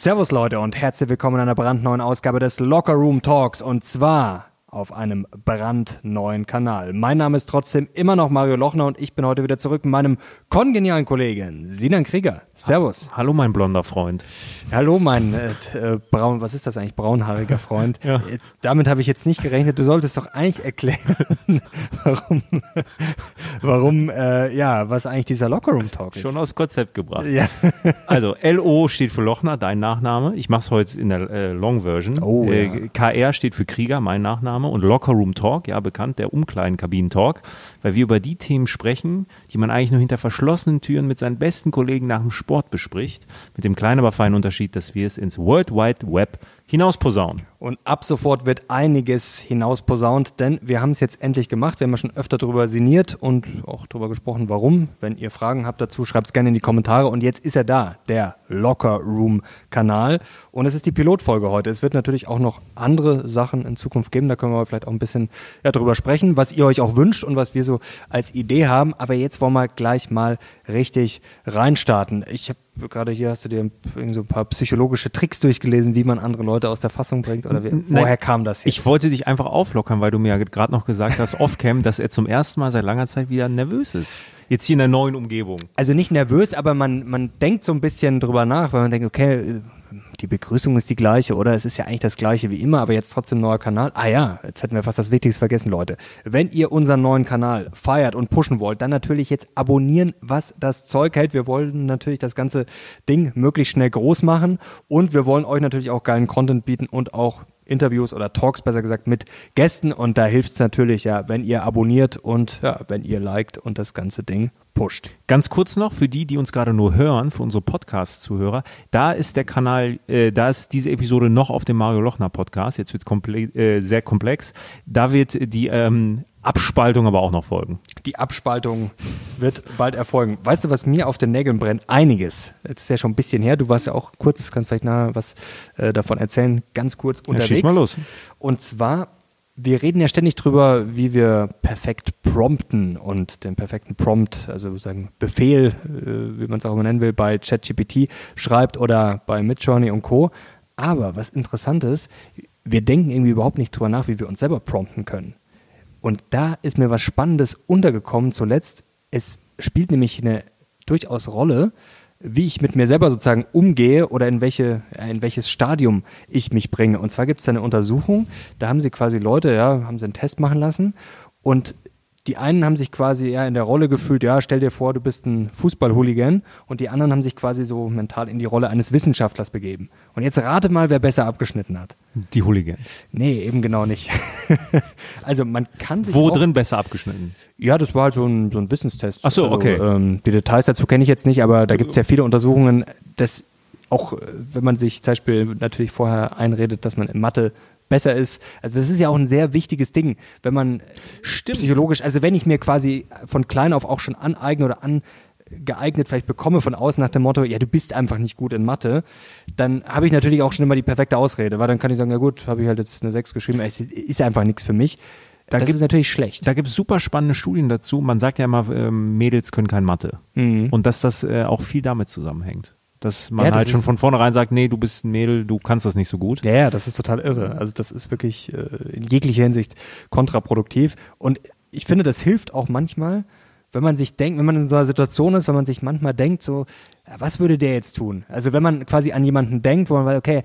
Servus Leute und herzlich willkommen in einer brandneuen Ausgabe des Locker Room Talks. Und zwar auf einem brandneuen Kanal. Mein Name ist trotzdem immer noch Mario Lochner und ich bin heute wieder zurück mit meinem kongenialen Kollegen Sinan Krieger. Servus. Hallo mein blonder Freund. Hallo mein äh, äh, braun, was ist das eigentlich, braunhaariger Freund. ja. Äh, damit habe ich jetzt nicht gerechnet. Du solltest doch eigentlich erklären, warum, warum, äh, ja, was eigentlich dieser Lockerroom Talk ist. Schon aus Konzept gebracht. Ja. also LO steht für Lochner, dein Nachname. Ich mache es heute in der äh, Long Version. Oh, ja. Äh, KR steht für Krieger, mein Nachname. Aufnahme und Locker Room Talk, ja bekannt, der Umkleidenkabinen-Talk, weil wir über die Themen sprechen, die man eigentlich nur hinter verschlossenen Türen mit seinen besten Kollegen nach dem Sport bespricht, mit dem kleinen, aber feinen Unterschied, dass wir es ins World Wide Web hinausposaunen. Und ab sofort wird einiges hinausposaunt, denn wir haben es jetzt endlich gemacht. Wir haben ja schon öfter darüber sinniert und auch darüber gesprochen, warum. Wenn ihr Fragen habt dazu, schreibt es gerne in die Kommentare. Und jetzt ist er da, der Locker Room Kanal. Und es ist die Pilotfolge heute. Es wird natürlich auch noch andere Sachen in Zukunft geben. Da können wir vielleicht auch ein bisschen ja, drüber sprechen, was ihr euch auch wünscht und was wir so als Idee haben. Aber jetzt wollen wir gleich mal richtig reinstarten. Ich habe gerade hier hast du dir so ein paar psychologische Tricks durchgelesen, wie man andere Leute aus der Fassung bringt oder wie, woher kam das jetzt? Ich wollte dich einfach auflockern, weil du mir ja gerade noch gesagt hast, off-cam, dass er zum ersten Mal seit langer Zeit wieder nervös ist. Jetzt hier in der neuen Umgebung. Also nicht nervös, aber man, man denkt so ein bisschen drüber nach, weil man denkt, okay, die Begrüßung ist die gleiche, oder? Es ist ja eigentlich das gleiche wie immer, aber jetzt trotzdem neuer Kanal. Ah ja, jetzt hätten wir fast das Wichtigste vergessen, Leute. Wenn ihr unseren neuen Kanal feiert und pushen wollt, dann natürlich jetzt abonnieren, was das Zeug hält. Wir wollen natürlich das ganze Ding möglichst schnell groß machen und wir wollen euch natürlich auch geilen Content bieten und auch Interviews oder Talks besser gesagt mit Gästen. Und da hilft es natürlich ja, wenn ihr abonniert und ja, wenn ihr liked und das ganze Ding pusht. Ganz kurz noch für die, die uns gerade nur hören, für unsere Podcast-Zuhörer, da ist der Kanal, äh, da ist diese Episode noch auf dem Mario Lochner Podcast, jetzt wird es äh, sehr komplex, da wird die ähm, Abspaltung aber auch noch folgen. Die Abspaltung wird bald erfolgen. Weißt du, was mir auf den Nägeln brennt? Einiges. Jetzt ist ja schon ein bisschen her. Du warst ja auch kurz, kannst vielleicht nachher was äh, davon erzählen, ganz kurz unterwegs. Ja, schieß mal los. Und zwar, wir reden ja ständig drüber, wie wir perfekt prompten und den perfekten Prompt, also sozusagen Befehl, äh, wie man es auch immer nennen will, bei ChatGPT schreibt oder bei Midjourney und Co. Aber was interessant ist, wir denken irgendwie überhaupt nicht drüber nach, wie wir uns selber prompten können. Und da ist mir was Spannendes untergekommen zuletzt. Es spielt nämlich eine durchaus Rolle, wie ich mit mir selber sozusagen umgehe oder in, welche, in welches Stadium ich mich bringe. Und zwar gibt es eine Untersuchung, da haben sie quasi Leute, ja, haben sie einen Test machen lassen und die einen haben sich quasi ja in der Rolle gefühlt, ja, stell dir vor, du bist ein Fußballhooligan und die anderen haben sich quasi so mental in die Rolle eines Wissenschaftlers begeben. Und jetzt rate mal, wer besser abgeschnitten hat. Die Hooligans. Nee, eben genau nicht. also man kann sich Wo drin besser abgeschnitten? Ja, das war halt so ein, so ein Wissenstest. Ach so, also, okay. Ähm, die Details dazu kenne ich jetzt nicht, aber da gibt es ja viele Untersuchungen, dass auch äh, wenn man sich zum Beispiel natürlich vorher einredet, dass man in Mathe besser ist. Also das ist ja auch ein sehr wichtiges Ding, wenn man Stimmt. psychologisch, also wenn ich mir quasi von klein auf auch schon aneigne oder angeeignet vielleicht bekomme von außen nach dem Motto, ja, du bist einfach nicht gut in Mathe, dann habe ich natürlich auch schon immer die perfekte Ausrede, weil dann kann ich sagen, ja gut, habe ich halt jetzt eine 6 geschrieben, ist einfach nichts für mich. Da das ist natürlich schlecht. Da gibt es super spannende Studien dazu. Man sagt ja immer, ähm, Mädels können kein Mathe. Mhm. Und dass das äh, auch viel damit zusammenhängt. Dass man ja, das halt schon von vornherein sagt, nee, du bist ein Mädel, du kannst das nicht so gut. Ja, ja, das ist total irre. Also das ist wirklich äh, in jeglicher Hinsicht kontraproduktiv. Und ich finde, das hilft auch manchmal, wenn man sich denkt, wenn man in so einer Situation ist, wenn man sich manchmal denkt, so, was würde der jetzt tun? Also wenn man quasi an jemanden denkt, wo man weiß, okay,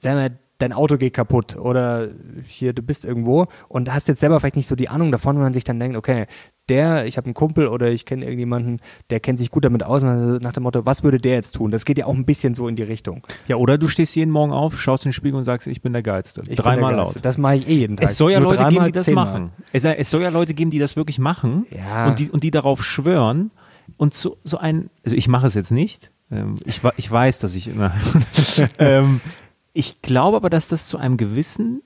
wir, dein Auto geht kaputt oder hier, du bist irgendwo und hast jetzt selber vielleicht nicht so die Ahnung davon, wenn man sich dann denkt, okay, der, ich habe einen Kumpel oder ich kenne irgendjemanden, der kennt sich gut damit aus, nach dem Motto, was würde der jetzt tun? Das geht ja auch ein bisschen so in die Richtung. Ja, oder du stehst jeden Morgen auf, schaust in den Spiegel und sagst, ich bin der Geilste. Ich Dreimal laut. Das mache ich eh jeden Tag. Es soll ja Nur Leute geben, die das machen. Es, es, soll ja Leute geben, die das wirklich machen ja. und, die, und die darauf schwören. Und so, so ein, also ich mache es jetzt nicht. Ähm, ich, ich weiß, dass ich immer. ähm, ich glaube aber, dass das zu einem gewissen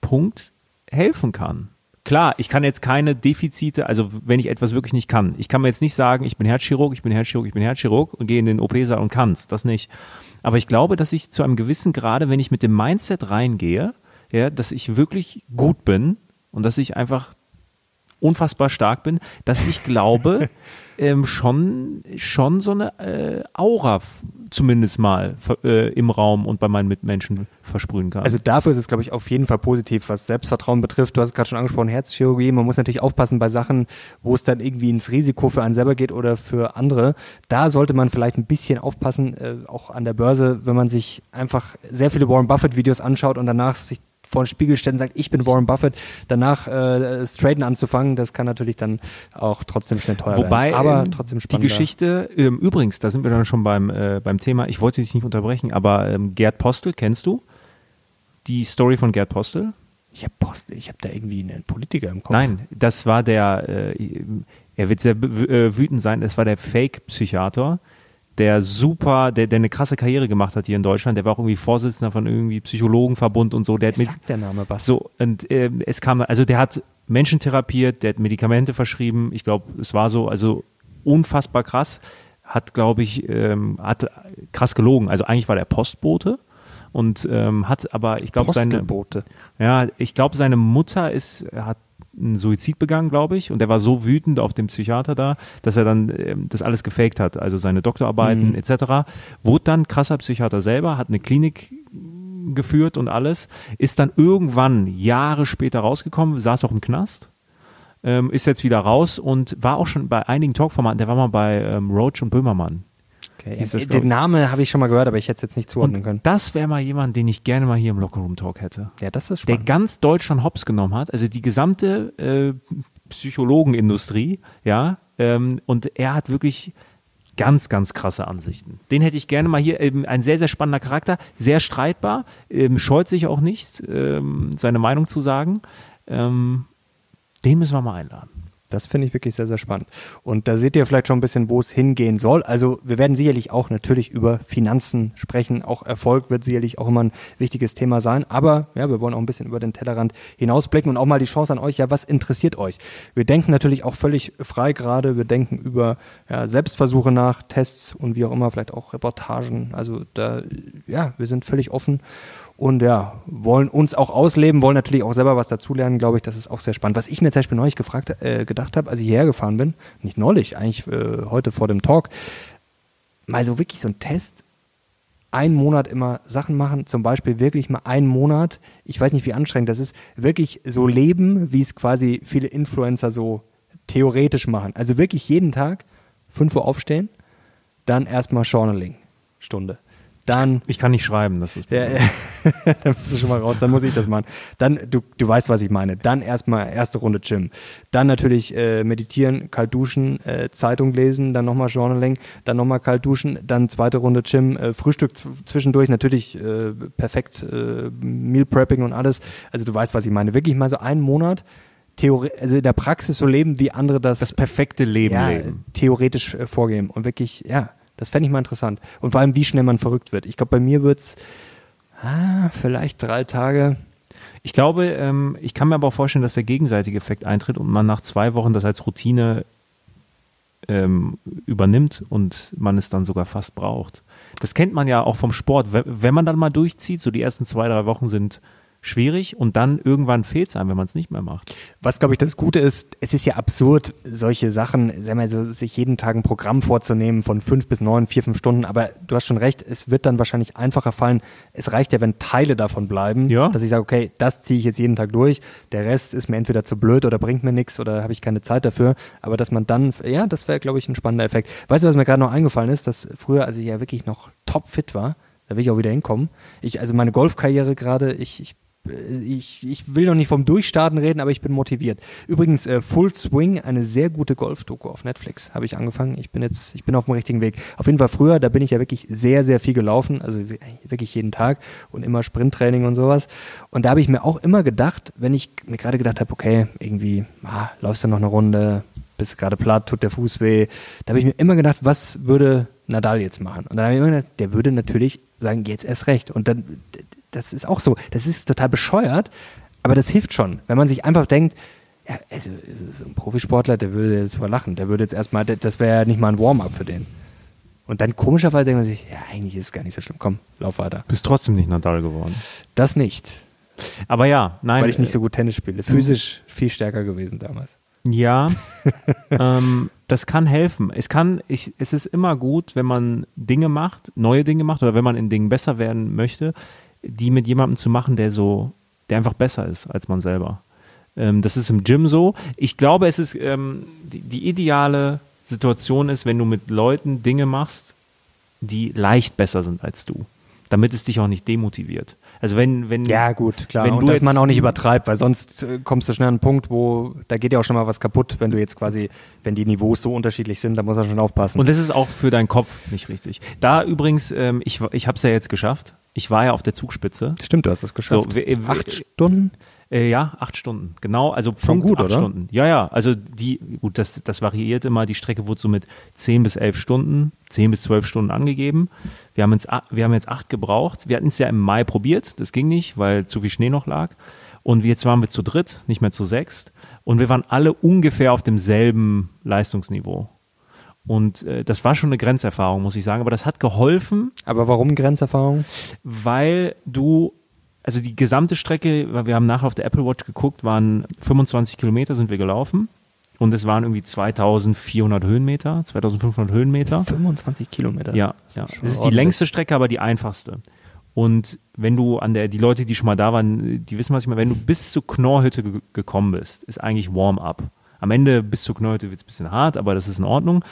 Punkt helfen kann. Klar, ich kann jetzt keine Defizite, also wenn ich etwas wirklich nicht kann. Ich kann mir jetzt nicht sagen, ich bin Herzchirurg, ich bin Herzchirurg, ich bin Herzchirurg und gehe in den OP-Saal und kann's. Das nicht. Aber ich glaube, dass ich zu einem gewissen Grade, wenn ich mit dem Mindset reingehe, ja, dass ich wirklich gut bin und dass ich einfach unfassbar stark bin, dass ich glaube, ähm, schon, schon so eine äh, Aura zumindest mal äh, im Raum und bei meinen Mitmenschen versprühen kann. Also dafür ist es, glaube ich, auf jeden Fall positiv, was Selbstvertrauen betrifft. Du hast es gerade schon angesprochen, Herzchirurgie. Man muss natürlich aufpassen bei Sachen, wo es dann irgendwie ins Risiko für einen selber geht oder für andere. Da sollte man vielleicht ein bisschen aufpassen, äh, auch an der Börse, wenn man sich einfach sehr viele Warren Buffett Videos anschaut und danach sich vor den Spiegel stellt und sagt, ich bin Warren Buffett, danach äh, Straden anzufangen, das kann natürlich dann auch trotzdem schnell teuer Wobei, werden. Aber ähm, trotzdem spannend. Die Geschichte, ähm, übrigens, da sind wir dann schon beim, äh, beim Thema, ich wollte dich nicht unterbrechen, aber ähm, Gerd Postel, kennst du? Die Story von Gerd Postel? Ich habe Postel, ich habe da irgendwie einen Politiker im Kopf. Nein, das war der, äh, er wird sehr äh, wütend sein, es war der Fake-Psychiater, der super, der, der eine krasse Karriere gemacht hat hier in Deutschland. Der war auch irgendwie Vorsitzender von irgendwie Psychologenverbund und so. Der hat mit, sagt der Name was? So, und äh, es kam, also der hat Menschen therapiert, der hat Medikamente verschrieben. Ich glaube, es war so, also unfassbar krass. Hat, glaube ich, ähm, hat krass gelogen. Also eigentlich war der Postbote und ähm, hat aber, ich glaube, seine, ja, ich glaube, seine Mutter ist, hat einen Suizid begangen, glaube ich, und der war so wütend auf den Psychiater da, dass er dann äh, das alles gefaked hat, also seine Doktorarbeiten mhm. etc. Wurde dann krasser Psychiater selber, hat eine Klinik geführt und alles, ist dann irgendwann Jahre später rausgekommen, saß auch im Knast, ähm, ist jetzt wieder raus und war auch schon bei einigen Talkformaten, der war mal bei ähm, Roach und Böhmermann. Okay. Das, den Namen habe ich schon mal gehört, aber ich hätte es jetzt nicht zuordnen und können. Das wäre mal jemand, den ich gerne mal hier im Lockerroom Talk hätte. Ja, das ist spannend. Der ganz Deutschland hops genommen hat, also die gesamte äh, Psychologenindustrie, ja, ähm, und er hat wirklich ganz, ganz krasse Ansichten. Den hätte ich gerne mal hier. Ähm, ein sehr, sehr spannender Charakter, sehr streitbar, ähm, scheut sich auch nicht, ähm, seine Meinung zu sagen. Ähm, den müssen wir mal einladen. Das finde ich wirklich sehr, sehr spannend. Und da seht ihr vielleicht schon ein bisschen, wo es hingehen soll. Also wir werden sicherlich auch natürlich über Finanzen sprechen. Auch Erfolg wird sicherlich auch immer ein wichtiges Thema sein. Aber ja, wir wollen auch ein bisschen über den Tellerrand hinausblicken und auch mal die Chance an euch. Ja, was interessiert euch? Wir denken natürlich auch völlig frei gerade. Wir denken über ja, Selbstversuche nach, Tests und wie auch immer, vielleicht auch Reportagen. Also da, ja, wir sind völlig offen und ja, wollen uns auch ausleben, wollen natürlich auch selber was dazulernen, glaube ich, das ist auch sehr spannend. Was ich mir zum Beispiel neulich gefragt, äh, gedacht habe, als ich hierher gefahren bin, nicht neulich, eigentlich äh, heute vor dem Talk, mal so wirklich so ein Test, einen Monat immer Sachen machen, zum Beispiel wirklich mal einen Monat, ich weiß nicht, wie anstrengend das ist, wirklich so leben, wie es quasi viele Influencer so theoretisch machen. Also wirklich jeden Tag 5 Uhr aufstehen, dann erstmal Journaling, Stunde dann. Ich kann nicht schreiben, das ist. Ja, ja. dann bist du schon mal raus, dann muss ich das machen. Dann, du, du weißt, was ich meine. Dann erstmal erste Runde Gym. Dann natürlich äh, meditieren, kalt duschen, äh, Zeitung lesen, dann nochmal Journaling, dann nochmal kalt duschen, dann zweite Runde Gym, äh, Frühstück zwischendurch, natürlich äh, perfekt, äh, Meal Prepping und alles. Also du weißt, was ich meine. Wirklich mal so einen Monat. Theorie, also in der Praxis so leben, wie andere das. Das perfekte Leben ja, leben. Theoretisch äh, vorgeben. Und wirklich, ja, das fände ich mal interessant. Und vor allem, wie schnell man verrückt wird. Ich glaube, bei mir wird es ah, vielleicht drei Tage. Ich glaube, ähm, ich kann mir aber auch vorstellen, dass der gegenseitige Effekt eintritt und man nach zwei Wochen das als Routine ähm, übernimmt und man es dann sogar fast braucht. Das kennt man ja auch vom Sport. Wenn man dann mal durchzieht, so die ersten zwei, drei Wochen sind schwierig und dann irgendwann fehlt es einem, wenn man es nicht mehr macht. Was, glaube ich, das Gute ist, es ist ja absurd, solche Sachen, sagen wir so, sich jeden Tag ein Programm vorzunehmen von fünf bis neun, vier, fünf Stunden, aber du hast schon recht, es wird dann wahrscheinlich einfacher fallen. Es reicht ja, wenn Teile davon bleiben, ja. dass ich sage, okay, das ziehe ich jetzt jeden Tag durch, der Rest ist mir entweder zu blöd oder bringt mir nichts oder habe ich keine Zeit dafür, aber dass man dann, ja, das wäre, glaube ich, ein spannender Effekt. Weißt du, was mir gerade noch eingefallen ist, dass früher, als ich ja wirklich noch topfit war, da will ich auch wieder hinkommen. Ich, also meine Golfkarriere gerade, ich, ich ich, ich will noch nicht vom Durchstarten reden, aber ich bin motiviert. Übrigens, äh, Full Swing, eine sehr gute Golf-Doku auf Netflix, habe ich angefangen. Ich bin jetzt, ich bin auf dem richtigen Weg. Auf jeden Fall früher, da bin ich ja wirklich sehr, sehr viel gelaufen, also wirklich jeden Tag und immer Sprinttraining und sowas. Und da habe ich mir auch immer gedacht, wenn ich mir gerade gedacht habe, okay, irgendwie, ah, laufst du noch eine Runde, bist gerade platt, tut der Fuß weh. Da habe ich mir immer gedacht, was würde Nadal jetzt machen? Und dann habe ich immer gedacht, der würde natürlich sagen, jetzt erst recht. Und dann das ist auch so, das ist total bescheuert, aber das hilft schon, wenn man sich einfach denkt, ja, also, so ein Profisportler, der würde jetzt mal lachen, der würde jetzt erstmal, das wäre ja nicht mal ein Warm-up für den. Und dann komischerweise denkt man sich, ja, eigentlich ist es gar nicht so schlimm, komm, lauf weiter. Bist trotzdem nicht Nadal geworden. Das nicht. Aber ja, nein. Weil ich nicht so gut Tennis spiele. Physisch viel stärker gewesen damals. Ja, ähm, das kann helfen. Es kann, ich, es ist immer gut, wenn man Dinge macht, neue Dinge macht oder wenn man in Dingen besser werden möchte, die mit jemandem zu machen, der so, der einfach besser ist als man selber. Ähm, das ist im Gym so. Ich glaube, es ist ähm, die, die ideale Situation ist, wenn du mit Leuten Dinge machst, die leicht besser sind als du damit es dich auch nicht demotiviert. Also wenn, wenn ja gut klar wenn und dass man auch nicht übertreibt, weil sonst äh, kommst du schnell an einen Punkt, wo da geht ja auch schon mal was kaputt, wenn du jetzt quasi, wenn die Niveaus so unterschiedlich sind, da muss man schon aufpassen. Und das ist auch für deinen Kopf nicht richtig. Da übrigens, ähm, ich ich habe es ja jetzt geschafft. Ich war ja auf der Zugspitze. Stimmt, du hast es geschafft. So, Acht Stunden. Äh, ja, acht Stunden, genau. Also Schon Punkt gut, acht oder? Stunden. Ja, ja. Also die, gut, das, das variiert immer. Die Strecke wurde so mit zehn bis elf Stunden, zehn bis zwölf Stunden angegeben. Wir haben, jetzt, wir haben jetzt acht gebraucht. Wir hatten es ja im Mai probiert. Das ging nicht, weil zu viel Schnee noch lag. Und jetzt waren wir zu dritt, nicht mehr zu sechst. Und wir waren alle ungefähr auf demselben Leistungsniveau. Und äh, das war schon eine Grenzerfahrung, muss ich sagen. Aber das hat geholfen. Aber warum Grenzerfahrung? Weil du also die gesamte Strecke, wir haben nachher auf der Apple Watch geguckt, waren 25 Kilometer sind wir gelaufen. Und es waren irgendwie 2400 Höhenmeter, 2500 Höhenmeter. 25 Kilometer. Ja, ja. Das ist die längste Strecke, aber die einfachste. Und wenn du an der, die Leute, die schon mal da waren, die wissen, was ich meine, wenn du bis zur Knorrhütte ge gekommen bist, ist eigentlich Warm-up. Am Ende bis zur Knorrhütte wird es ein bisschen hart, aber das ist in Ordnung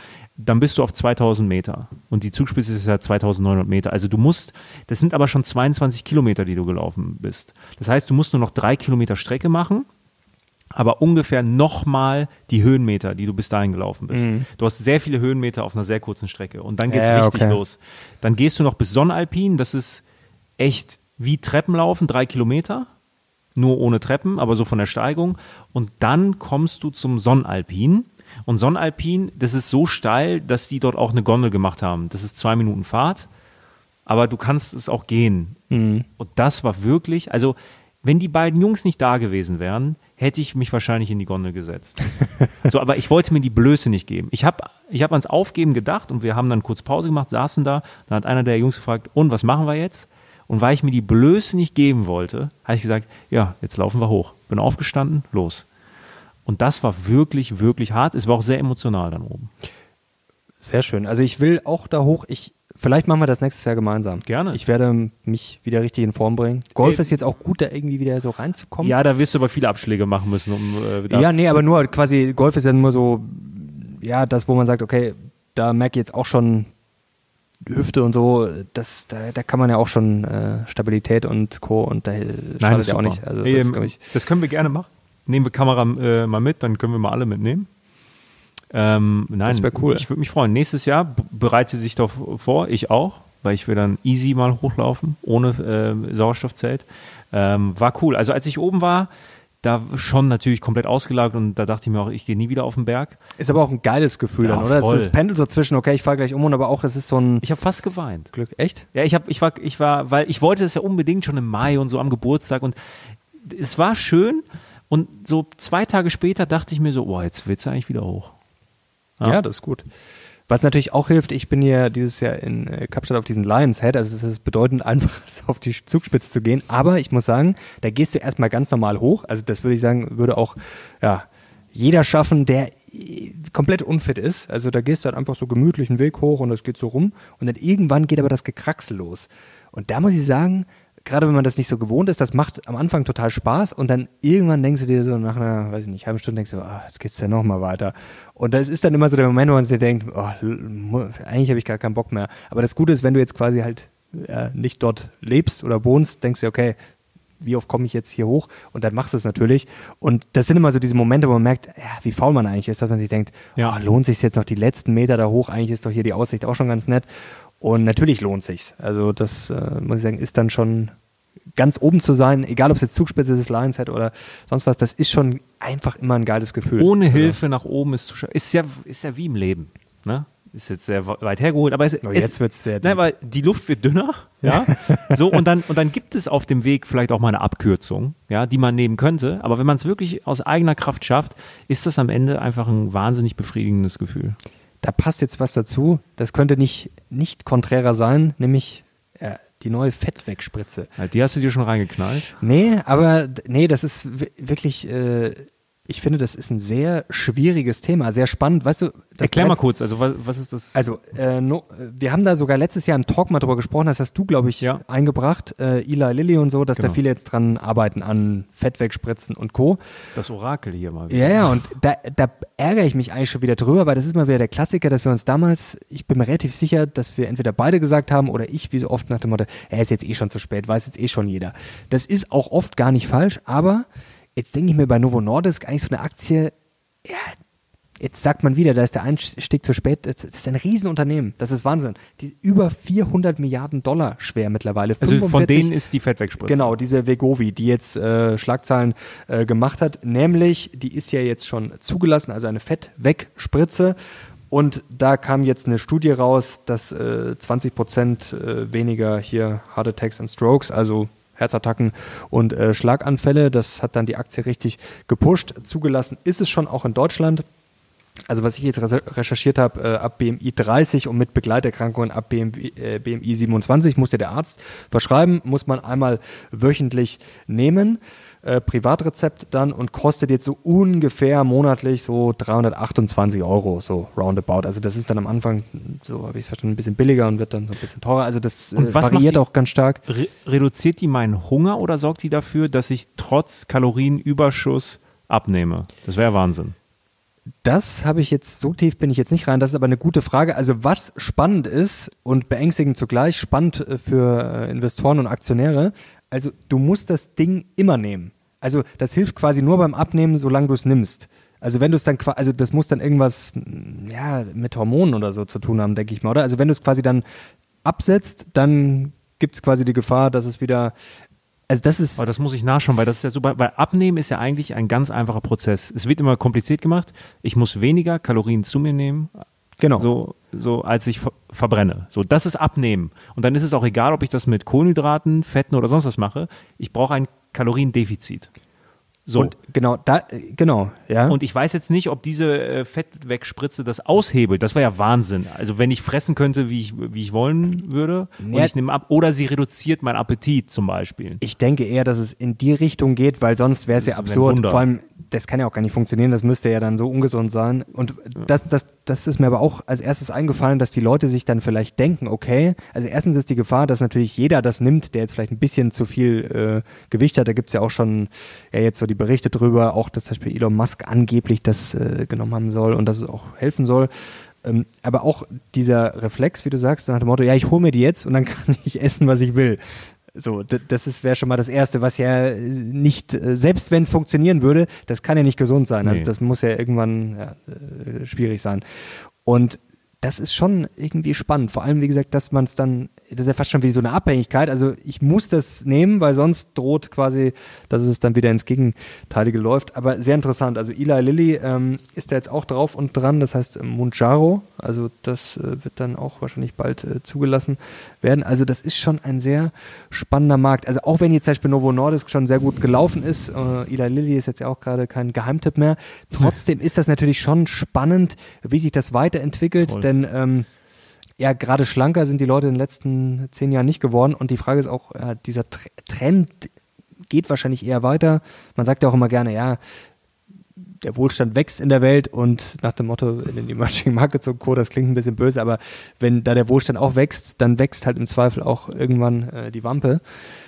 dann bist du auf 2000 Meter. Und die Zugspitze ist ja 2900 Meter. Also du musst, das sind aber schon 22 Kilometer, die du gelaufen bist. Das heißt, du musst nur noch drei Kilometer Strecke machen, aber ungefähr nochmal die Höhenmeter, die du bis dahin gelaufen bist. Mhm. Du hast sehr viele Höhenmeter auf einer sehr kurzen Strecke. Und dann geht's ja, richtig okay. los. Dann gehst du noch bis Sonnenalpin. Das ist echt wie Treppenlaufen, drei Kilometer. Nur ohne Treppen, aber so von der Steigung. Und dann kommst du zum Sonnenalpin. Und Sonnenalpin, das ist so steil, dass die dort auch eine Gondel gemacht haben. Das ist zwei Minuten Fahrt, aber du kannst es auch gehen. Mhm. Und das war wirklich, also wenn die beiden Jungs nicht da gewesen wären, hätte ich mich wahrscheinlich in die Gondel gesetzt. so, aber ich wollte mir die Blöße nicht geben. Ich habe ich hab ans Aufgeben gedacht und wir haben dann kurz Pause gemacht, saßen da. Dann hat einer der Jungs gefragt, und was machen wir jetzt? Und weil ich mir die Blöße nicht geben wollte, habe ich gesagt, ja, jetzt laufen wir hoch. Bin aufgestanden, los. Und das war wirklich, wirklich hart. Es war auch sehr emotional dann oben. Sehr schön. Also ich will auch da hoch. Ich, vielleicht machen wir das nächstes Jahr gemeinsam. Gerne. Ich werde mich wieder richtig in Form bringen. Golf hey. ist jetzt auch gut, da irgendwie wieder so reinzukommen. Ja, da wirst du aber viele Abschläge machen müssen, um äh, Ja, nee, aber nur quasi, Golf ist ja nur so, ja, das, wo man sagt, okay, da merke ich jetzt auch schon Hüfte und so, das, da, da kann man ja auch schon äh, Stabilität und Co. und da schadet ja auch nicht. Also, das, ähm, das können wir gerne machen nehmen wir Kamera äh, mal mit, dann können wir mal alle mitnehmen. Ähm, nein, das wäre cool. Ich würde mich freuen. Nächstes Jahr bereite sich doch vor, ich auch, weil ich will dann easy mal hochlaufen, ohne äh, Sauerstoffzelt. Ähm, war cool. Also als ich oben war, da schon natürlich komplett ausgelagert und da dachte ich mir auch, ich gehe nie wieder auf den Berg. Ist aber auch ein geiles Gefühl ja, dann, oder? Voll. Es ist das Pendel so zwischen, okay, ich fahre gleich um und aber auch, es ist so ein. Ich habe fast geweint. Glück, echt? Ja, ich, hab, ich, war, ich war, weil ich wollte das ja unbedingt schon im Mai und so am Geburtstag und es war schön, und so zwei Tage später dachte ich mir so, boah, jetzt willst du eigentlich wieder hoch. Ja, ja das ist gut. Was natürlich auch hilft, ich bin ja dieses Jahr in äh, Kapstadt auf diesen Lions Head, also es ist bedeutend einfacher, auf die Zugspitze zu gehen. Aber ich muss sagen, da gehst du erstmal ganz normal hoch. Also das würde ich sagen, würde auch, ja, jeder schaffen, der äh, komplett unfit ist. Also da gehst du halt einfach so gemütlich einen Weg hoch und das geht so rum. Und dann irgendwann geht aber das Gekraxel los. Und da muss ich sagen, gerade wenn man das nicht so gewohnt ist, das macht am Anfang total Spaß und dann irgendwann denkst du dir so nach einer, weiß ich nicht, halben Stunde denkst du, ah, jetzt geht's ja noch mal weiter. Und das ist dann immer so der Moment, wo man sich denkt, oh, eigentlich habe ich gar keinen Bock mehr. Aber das Gute ist, wenn du jetzt quasi halt äh, nicht dort lebst oder wohnst, denkst du, okay, wie oft komme ich jetzt hier hoch? Und dann machst du es natürlich. Und das sind immer so diese Momente, wo man merkt, ja, wie faul man eigentlich ist, dass man sich denkt, ja. oh, lohnt sich jetzt noch die letzten Meter da hoch? Eigentlich ist doch hier die Aussicht auch schon ganz nett. Und natürlich lohnt sich's. Also das äh, muss ich sagen, ist dann schon ganz oben zu sein, egal ob es jetzt Zugspitze ist, Lionshead oder sonst was, das ist schon einfach immer ein geiles Gefühl. Ohne also Hilfe nach oben ist zu schaffen. Ist ja, ist ja wie im Leben. Ne? Ist jetzt sehr weit hergeholt, aber es, oh, jetzt es, wird's sehr nein, weil die Luft wird dünner, ja. so und dann und dann gibt es auf dem Weg vielleicht auch mal eine Abkürzung, ja, die man nehmen könnte. Aber wenn man es wirklich aus eigener Kraft schafft, ist das am Ende einfach ein wahnsinnig befriedigendes Gefühl da passt jetzt was dazu. Das könnte nicht, nicht konträrer sein, nämlich äh, die neue Fettwegspritze. Die hast du dir schon reingeknallt? Nee, aber nee, das ist wirklich, äh, ich finde, das ist ein sehr schwieriges Thema, sehr spannend. Weißt du, erklär mal kurz, also was, was ist das? Also, äh, no, wir haben da sogar letztes Jahr im Talk mal drüber gesprochen, das hast du, glaube ich, ja. eingebracht, äh, Eli Lilly und so, dass genau. da viele jetzt dran arbeiten an Fettwegspritzen und Co. Das Orakel hier mal. Wieder. Ja, ja, und da, da ärgere ich mich eigentlich schon wieder drüber, weil das ist mal wieder der Klassiker, dass wir uns damals, ich bin mir relativ sicher, dass wir entweder beide gesagt haben oder ich, wie so oft nach dem Motto, er ist jetzt eh schon zu spät, weiß jetzt eh schon jeder. Das ist auch oft gar nicht falsch, aber Jetzt denke ich mir bei Novo Nordisk eigentlich so eine Aktie, ja, jetzt sagt man wieder, da ist der Einstieg zu spät. Das ist ein Riesenunternehmen. Das ist Wahnsinn. Die über 400 Milliarden Dollar schwer mittlerweile. Also 45, von denen ist die Fettwegspritze. Genau, diese Vegovi, die jetzt äh, Schlagzeilen äh, gemacht hat. Nämlich, die ist ja jetzt schon zugelassen, also eine Fettwegspritze. Und da kam jetzt eine Studie raus, dass äh, 20 Prozent äh, weniger hier Heart Attacks und Strokes, also Herzattacken und äh, Schlaganfälle. Das hat dann die Aktie richtig gepusht. Zugelassen ist es schon auch in Deutschland. Also was ich jetzt recherchiert habe, äh, ab BMI 30 und mit Begleiterkrankungen ab BMI, äh, BMI 27 muss ja der Arzt verschreiben, muss man einmal wöchentlich nehmen äh, Privatrezept dann und kostet jetzt so ungefähr monatlich so 328 Euro, so roundabout. Also das ist dann am Anfang, so habe ich es verstanden, ein bisschen billiger und wird dann so ein bisschen teurer. Also das äh, variiert auch ganz stark. Re reduziert die meinen Hunger oder sorgt die dafür, dass ich trotz Kalorienüberschuss abnehme? Das wäre Wahnsinn. Das habe ich jetzt, so tief bin ich jetzt nicht rein, das ist aber eine gute Frage. Also was spannend ist und beängstigend zugleich, spannend äh, für äh, Investoren und Aktionäre, also du musst das Ding immer nehmen. Also das hilft quasi nur beim Abnehmen, solange du es nimmst. Also wenn du es dann quasi, also das muss dann irgendwas, ja, mit Hormonen oder so zu tun haben, denke ich mal, oder? Also wenn du es quasi dann absetzt, dann gibt es quasi die Gefahr, dass es wieder also das ist. Aber das muss ich nachschauen, weil das ist ja super, weil Abnehmen ist ja eigentlich ein ganz einfacher Prozess. Es wird immer kompliziert gemacht. Ich muss weniger Kalorien zu mir nehmen, Genau. So, so als ich verbrenne. So, das ist Abnehmen. Und dann ist es auch egal, ob ich das mit Kohlenhydraten, Fetten oder sonst was mache. Ich brauche ein Kaloriendefizit. So. Und genau, da, genau, ja. Und ich weiß jetzt nicht, ob diese äh, Fettwegspritze das aushebelt. Das wäre ja Wahnsinn. Also wenn ich fressen könnte, wie ich, wie ich wollen würde, ja. und ich nehme ab, oder sie reduziert meinen Appetit zum Beispiel. Ich denke eher, dass es in die Richtung geht, weil sonst wäre es ja absurd. Vor allem, das kann ja auch gar nicht funktionieren, das müsste ja dann so ungesund sein. Und das, das, das ist mir aber auch als erstes eingefallen, dass die Leute sich dann vielleicht denken, okay, also erstens ist die Gefahr, dass natürlich jeder das nimmt, der jetzt vielleicht ein bisschen zu viel äh, Gewicht hat. Da gibt's ja auch schon ja jetzt so die Berichte drüber, auch dass zum Beispiel Elon Musk angeblich das äh, genommen haben soll und dass es auch helfen soll. Ähm, aber auch dieser Reflex, wie du sagst, nach dem Motto, ja, ich hole mir die jetzt und dann kann ich essen, was ich will. So, das wäre schon mal das Erste, was ja äh, nicht, äh, selbst wenn es funktionieren würde, das kann ja nicht gesund sein. Also das muss ja irgendwann ja, äh, schwierig sein. Und das ist schon irgendwie spannend. Vor allem, wie gesagt, dass man es dann, das ist ja fast schon wie so eine Abhängigkeit. Also ich muss das nehmen, weil sonst droht quasi, dass es dann wieder ins Gegenteilige läuft. Aber sehr interessant. Also Eli Lilly ähm, ist da jetzt auch drauf und dran. Das heißt Munjaro. Also das äh, wird dann auch wahrscheinlich bald äh, zugelassen werden. Also das ist schon ein sehr spannender Markt. Also auch wenn jetzt zum Beispiel Novo Nordisk schon sehr gut gelaufen ist, äh, Eli Lilly ist jetzt ja auch gerade kein Geheimtipp mehr. Trotzdem ist das natürlich schon spannend, wie sich das weiterentwickelt. Voll denn ähm, ja, gerade schlanker sind die Leute in den letzten zehn Jahren nicht geworden. Und die Frage ist auch, ja, dieser Trend geht wahrscheinlich eher weiter. Man sagt ja auch immer gerne, ja, der Wohlstand wächst in der Welt und nach dem Motto in den Emerging Markets und Co., das klingt ein bisschen böse, aber wenn da der Wohlstand auch wächst, dann wächst halt im Zweifel auch irgendwann äh, die Wampe,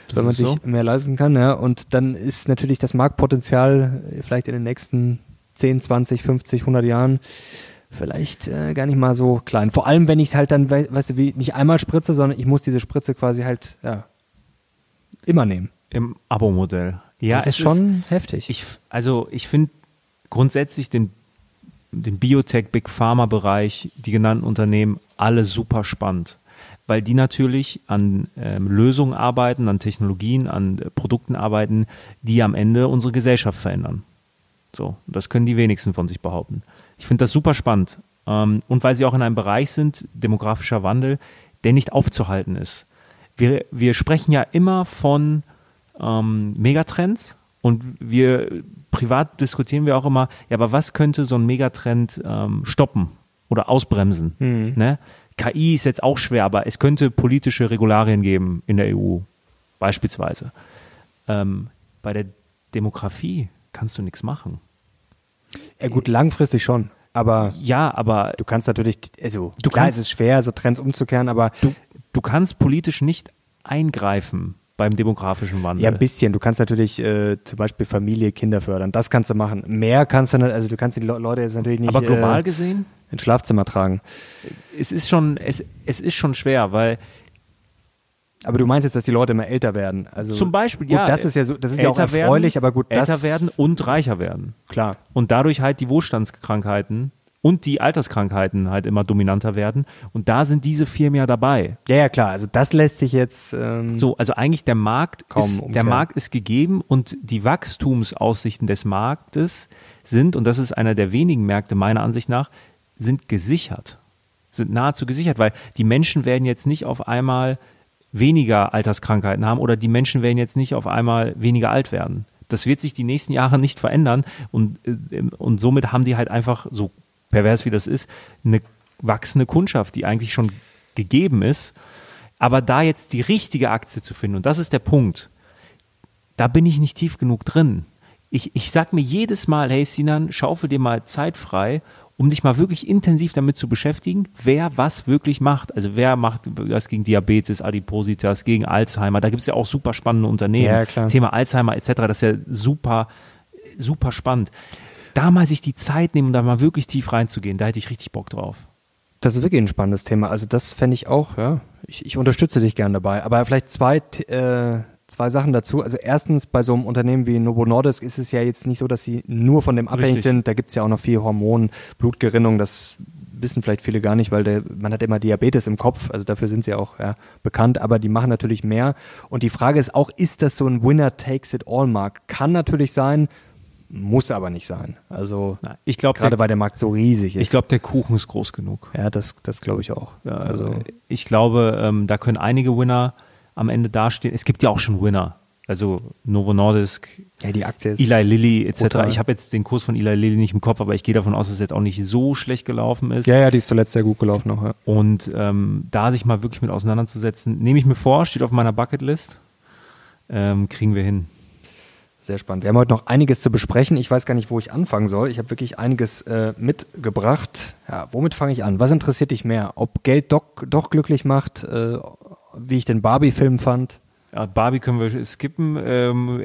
das wenn man sich so. mehr leisten kann. Ja. Und dann ist natürlich das Marktpotenzial vielleicht in den nächsten 10, 20, 50, 100 Jahren vielleicht äh, gar nicht mal so klein. Vor allem, wenn ich es halt dann, we weißt du, wie nicht einmal spritze, sondern ich muss diese Spritze quasi halt, ja, immer nehmen. Im Abo-Modell. Ja, das ist schon ist, heftig. Ich, also ich finde grundsätzlich den, den Biotech, Big Pharma-Bereich, die genannten Unternehmen, alle super spannend. Weil die natürlich an ähm, Lösungen arbeiten, an Technologien, an äh, Produkten arbeiten, die am Ende unsere Gesellschaft verändern. So, das können die wenigsten von sich behaupten. Ich finde das super spannend. Ähm, und weil sie auch in einem Bereich sind, demografischer Wandel, der nicht aufzuhalten ist. Wir, wir sprechen ja immer von ähm, Megatrends und wir privat diskutieren wir auch immer, ja, aber was könnte so ein Megatrend ähm, stoppen oder ausbremsen? Mhm. Ne? KI ist jetzt auch schwer, aber es könnte politische Regularien geben in der EU, beispielsweise. Ähm, bei der Demografie kannst du nichts machen. Ja gut, langfristig schon. Aber ja, aber du kannst natürlich, also du klar, kannst, es ist schwer, so Trends umzukehren, aber du, du kannst politisch nicht eingreifen beim demografischen Wandel. Ja, ein bisschen. Du kannst natürlich äh, zum Beispiel Familie, Kinder fördern. Das kannst du machen. Mehr kannst du nicht, also du kannst die Leute jetzt natürlich nicht. Aber global äh, gesehen? Ins Schlafzimmer tragen. Es ist schon, es, es ist schon schwer, weil aber du meinst jetzt, dass die Leute immer älter werden? Also zum Beispiel, gut, ja. Das ist ja so, das ist ja auch erfreulich, werden, aber gut, das älter werden und reicher werden. Klar. Und dadurch halt die Wohlstandskrankheiten und die Alterskrankheiten halt immer dominanter werden. Und da sind diese Firmen ja dabei. Ja, ja, klar. Also das lässt sich jetzt ähm, so. Also eigentlich der Markt ist, der Markt ist gegeben und die Wachstumsaussichten des Marktes sind und das ist einer der wenigen Märkte meiner Ansicht nach sind gesichert, sind nahezu gesichert, weil die Menschen werden jetzt nicht auf einmal weniger Alterskrankheiten haben oder die Menschen werden jetzt nicht auf einmal weniger alt werden. Das wird sich die nächsten Jahre nicht verändern und, äh, und somit haben die halt einfach, so pervers wie das ist, eine wachsende Kundschaft, die eigentlich schon gegeben ist. Aber da jetzt die richtige Aktie zu finden, und das ist der Punkt, da bin ich nicht tief genug drin. Ich, ich sag mir jedes Mal, hey Sinan, schaufel dir mal Zeit frei um dich mal wirklich intensiv damit zu beschäftigen, wer was wirklich macht. Also wer macht was gegen Diabetes, Adipositas, gegen Alzheimer. Da gibt es ja auch super spannende Unternehmen. Ja, klar. Thema Alzheimer etc. Das ist ja super, super spannend. Da mal sich die Zeit nehmen, um da mal wirklich tief reinzugehen, da hätte ich richtig Bock drauf. Das ist wirklich ein spannendes Thema. Also das fände ich auch, ja. Ich, ich unterstütze dich gern dabei. Aber vielleicht zwei äh, zwei Sachen dazu. Also erstens, bei so einem Unternehmen wie Novo Nordisk ist es ja jetzt nicht so, dass sie nur von dem abhängig Richtig. sind. Da gibt es ja auch noch viel Hormon, Blutgerinnung, das wissen vielleicht viele gar nicht, weil der, man hat immer Diabetes im Kopf, also dafür sind sie auch ja, bekannt, aber die machen natürlich mehr. Und die Frage ist auch, ist das so ein Winner-Takes-it-all-Markt? Kann natürlich sein, muss aber nicht sein. Also ich glaube, gerade weil der Markt so riesig ist. Ich glaube, der Kuchen ist groß genug. Ja, das, das glaube ich auch. Ja, also ich glaube, ähm, da können einige Winner am Ende dastehen. Es gibt ja auch schon Winner. Also Novo Nordisk, ja, die Aktie ist Eli Lilly etc. Brutal. Ich habe jetzt den Kurs von Eli Lilly nicht im Kopf, aber ich gehe davon aus, dass es jetzt auch nicht so schlecht gelaufen ist. Ja, ja, die ist zuletzt sehr gut gelaufen noch. Ja. Und ähm, da sich mal wirklich mit auseinanderzusetzen, nehme ich mir vor, steht auf meiner Bucketlist, ähm, kriegen wir hin. Sehr spannend. Wir haben heute noch einiges zu besprechen. Ich weiß gar nicht, wo ich anfangen soll. Ich habe wirklich einiges äh, mitgebracht. Ja, womit fange ich an? Was interessiert dich mehr? Ob Geld doch, doch glücklich macht, äh, wie ich den Barbie-Film fand. Ja, Barbie können wir skippen. Ähm,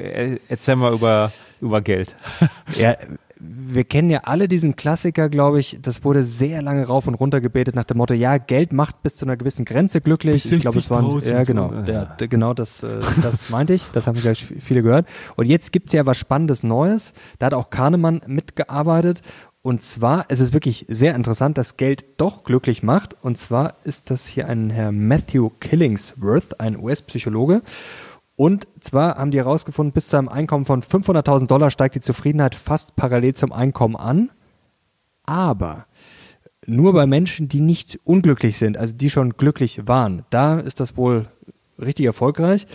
erzähl mal über, über Geld. ja, wir kennen ja alle diesen Klassiker, glaube ich. Das wurde sehr lange rauf und runter gebetet nach dem Motto: Ja, Geld macht bis zu einer gewissen Grenze glücklich. Bis ich glaube, es waren ja genau, der, der, genau das, äh, das meinte ich. Das haben gleich viele gehört. Und jetzt gibt es ja was Spannendes Neues. Da hat auch Kahnemann mitgearbeitet und zwar, es ist wirklich sehr interessant, dass Geld doch glücklich macht. Und zwar ist das hier ein Herr Matthew Killingsworth, ein US-Psychologe. Und zwar haben die herausgefunden, bis zu einem Einkommen von 500.000 Dollar steigt die Zufriedenheit fast parallel zum Einkommen an. Aber nur bei Menschen, die nicht unglücklich sind, also die schon glücklich waren, da ist das wohl richtig erfolgreich.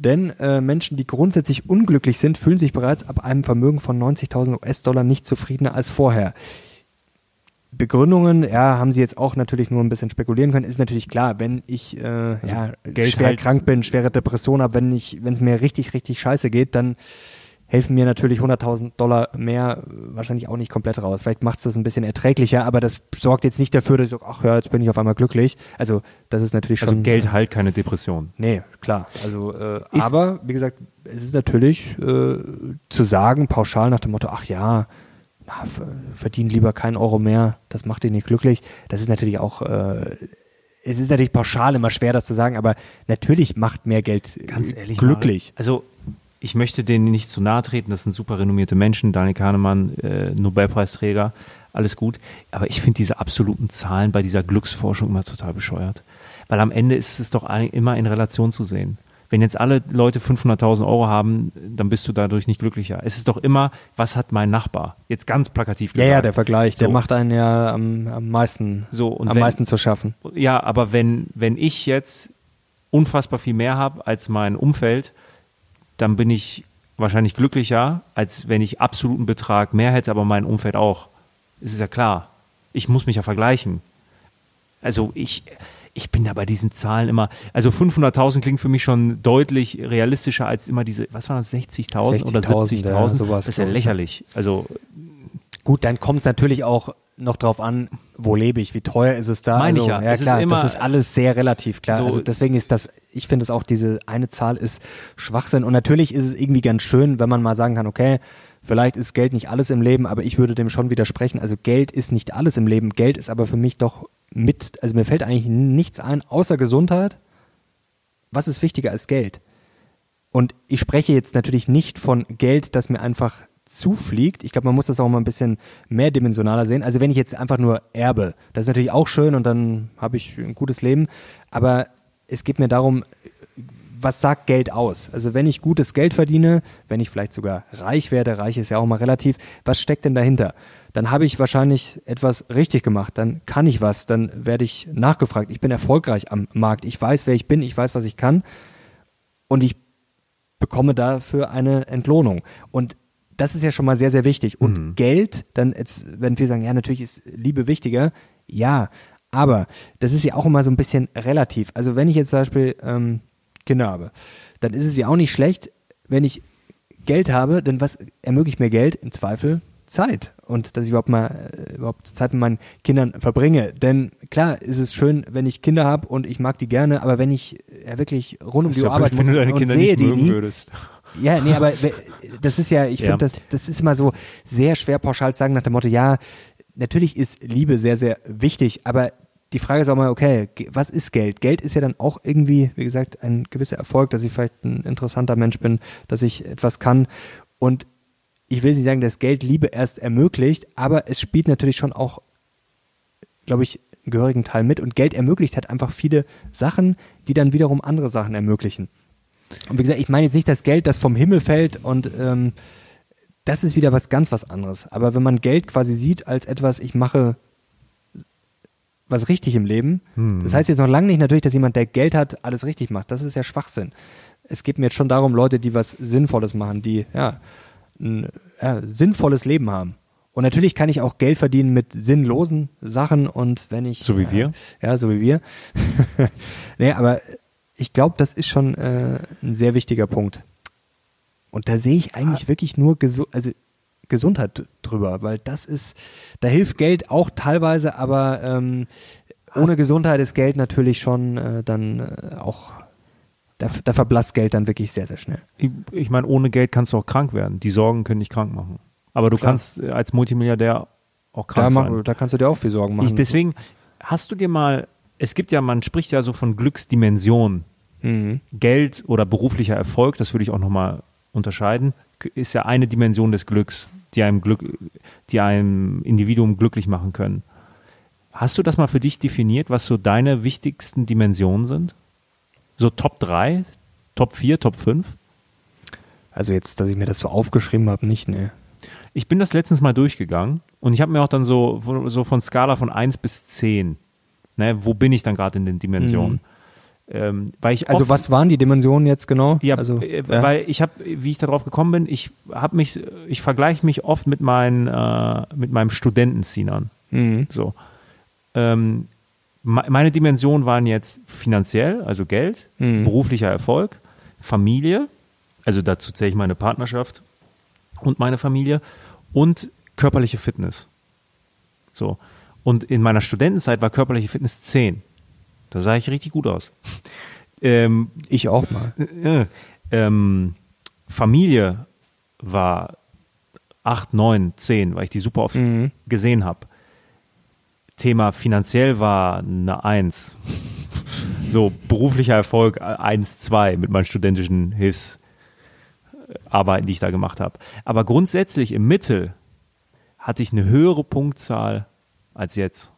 Denn äh, Menschen, die grundsätzlich unglücklich sind, fühlen sich bereits ab einem Vermögen von 90.000 US-Dollar nicht zufriedener als vorher. Begründungen, ja, haben sie jetzt auch natürlich nur ein bisschen spekulieren können. Ist natürlich klar, wenn ich äh, also ja, schwer halt krank bin, schwere Depression habe, wenn ich, wenn es mir richtig, richtig scheiße geht, dann helfen mir natürlich 100.000 Dollar mehr wahrscheinlich auch nicht komplett raus. Vielleicht macht es das ein bisschen erträglicher, aber das sorgt jetzt nicht dafür, dass ich sage, ach ja, jetzt bin ich auf einmal glücklich. Also das ist natürlich also schon... Also Geld heilt keine Depression. Nee, klar. Also, äh, aber wie gesagt, es ist natürlich äh, zu sagen, pauschal nach dem Motto, ach ja, na, verdien lieber keinen Euro mehr, das macht dich nicht glücklich. Das ist natürlich auch... Äh, es ist natürlich pauschal immer schwer, das zu sagen, aber natürlich macht mehr Geld Ganz ehrlich, glücklich. Mal, also ich möchte denen nicht zu nahe treten, das sind super renommierte Menschen, Daniel Kahnemann, äh, Nobelpreisträger, alles gut. Aber ich finde diese absoluten Zahlen bei dieser Glücksforschung immer total bescheuert. Weil am Ende ist es doch immer in Relation zu sehen. Wenn jetzt alle Leute 500.000 Euro haben, dann bist du dadurch nicht glücklicher. Es ist doch immer, was hat mein Nachbar? Jetzt ganz plakativ gesagt. Ja, ja, der Vergleich, so. der macht einen ja am, am meisten, so, und am wenn, meisten zu schaffen. Ja, aber wenn, wenn ich jetzt unfassbar viel mehr habe als mein Umfeld, dann bin ich wahrscheinlich glücklicher, als wenn ich absoluten Betrag mehr hätte, aber mein Umfeld auch. Es ist ja klar. Ich muss mich ja vergleichen. Also ich, ich bin da bei diesen Zahlen immer, also 500.000 klingt für mich schon deutlich realistischer als immer diese, was waren das, 60.000 60 oder 70.000? Ja, das ist ja lächerlich. Also Gut, dann kommt es natürlich auch noch drauf an, wo lebe ich, wie teuer ist es da. Meine also, ich ja. ja es klar, ist das ist alles sehr relativ klar. So also deswegen ist das, ich finde es auch, diese eine Zahl ist Schwachsinn. Und natürlich ist es irgendwie ganz schön, wenn man mal sagen kann, okay, vielleicht ist Geld nicht alles im Leben, aber ich würde dem schon widersprechen. Also Geld ist nicht alles im Leben. Geld ist aber für mich doch mit, also mir fällt eigentlich nichts ein, außer Gesundheit. Was ist wichtiger als Geld? Und ich spreche jetzt natürlich nicht von Geld, das mir einfach zufliegt. Ich glaube, man muss das auch mal ein bisschen mehrdimensionaler sehen. Also wenn ich jetzt einfach nur erbe, das ist natürlich auch schön und dann habe ich ein gutes Leben. Aber es geht mir darum, was sagt Geld aus? Also wenn ich gutes Geld verdiene, wenn ich vielleicht sogar reich werde, reich ist ja auch mal relativ, was steckt denn dahinter? Dann habe ich wahrscheinlich etwas richtig gemacht, dann kann ich was, dann werde ich nachgefragt, ich bin erfolgreich am Markt, ich weiß, wer ich bin, ich weiß, was ich kann und ich bekomme dafür eine Entlohnung. Und das ist ja schon mal sehr, sehr wichtig. Und mhm. Geld, dann jetzt, wenn wir sagen, ja, natürlich ist Liebe wichtiger, ja, aber das ist ja auch immer so ein bisschen relativ. Also wenn ich jetzt zum Beispiel ähm, Kinder habe, dann ist es ja auch nicht schlecht, wenn ich Geld habe, denn was ermöglicht mir Geld? Im Zweifel Zeit und dass ich überhaupt mal äh, überhaupt Zeit mit meinen Kindern verbringe. Denn klar ist es schön, wenn ich Kinder habe und ich mag die gerne, aber wenn ich ja wirklich rund um die Uhr arbeiten muss und Kinder sehe die nie, würdest. Ja, nee, aber das ist ja, ich finde, ja. das, das ist immer so sehr schwer pauschal zu sagen nach dem Motto, ja, natürlich ist Liebe sehr, sehr wichtig, aber die Frage ist auch mal, okay, was ist Geld? Geld ist ja dann auch irgendwie, wie gesagt, ein gewisser Erfolg, dass ich vielleicht ein interessanter Mensch bin, dass ich etwas kann. Und ich will nicht sagen, dass Geld Liebe erst ermöglicht, aber es spielt natürlich schon auch, glaube ich, einen gehörigen Teil mit. Und Geld ermöglicht halt einfach viele Sachen, die dann wiederum andere Sachen ermöglichen. Und wie gesagt, ich meine jetzt nicht das Geld, das vom Himmel fällt und ähm, das ist wieder was ganz was anderes. Aber wenn man Geld quasi sieht als etwas, ich mache was richtig im Leben, hm. das heißt jetzt noch lange nicht natürlich, dass jemand, der Geld hat, alles richtig macht. Das ist ja Schwachsinn. Es geht mir jetzt schon darum, Leute, die was Sinnvolles machen, die ja ein ja, sinnvolles Leben haben. Und natürlich kann ich auch Geld verdienen mit sinnlosen Sachen und wenn ich. So wie äh, wir? Ja, so wie wir. nee, aber ich glaube, das ist schon äh, ein sehr wichtiger Punkt. Und da sehe ich eigentlich ah. wirklich nur Gesu also Gesundheit drüber, weil das ist, da hilft Geld auch teilweise, aber ähm, ohne Gesundheit ist Geld natürlich schon äh, dann äh, auch da, da verblasst Geld dann wirklich sehr, sehr schnell. Ich, ich meine, ohne Geld kannst du auch krank werden. Die Sorgen können dich krank machen. Aber du Klar. kannst äh, als Multimilliardär auch krank da sein. Mach, da kannst du dir auch viel Sorgen machen. Ich, deswegen, hast du dir mal, es gibt ja, man spricht ja so von Glücksdimensionen. Mhm. Geld oder beruflicher Erfolg, das würde ich auch nochmal unterscheiden, ist ja eine Dimension des Glücks, die einem Glück, die einem Individuum glücklich machen können. Hast du das mal für dich definiert, was so deine wichtigsten Dimensionen sind? So Top 3, Top 4, Top 5? Also jetzt, dass ich mir das so aufgeschrieben habe, nicht, ne. Ich bin das letztens mal durchgegangen und ich habe mir auch dann so, so von Skala von 1 bis 10, ne, wo bin ich dann gerade in den Dimensionen? Mhm. Ähm, weil ich also was waren die Dimensionen jetzt genau? Ja, also, äh, ja. weil ich habe, wie ich darauf gekommen bin, ich habe mich, ich vergleiche mich oft mit meinen, äh, mit meinem Studentenzienern. Mhm. So. Ähm, meine Dimensionen waren jetzt finanziell, also Geld, mhm. beruflicher Erfolg, Familie, also dazu zähle ich meine Partnerschaft und meine Familie und körperliche Fitness. So. Und in meiner Studentenzeit war körperliche Fitness 10. Da sah ich richtig gut aus. Ähm, ich auch mal. Äh, ähm, Familie war 8, 9, 10, weil ich die super oft mhm. gesehen habe. Thema finanziell war eine Eins. So, beruflicher Erfolg 1, 2 mit meinen studentischen Hilfsarbeiten, die ich da gemacht habe. Aber grundsätzlich im Mittel hatte ich eine höhere Punktzahl als jetzt.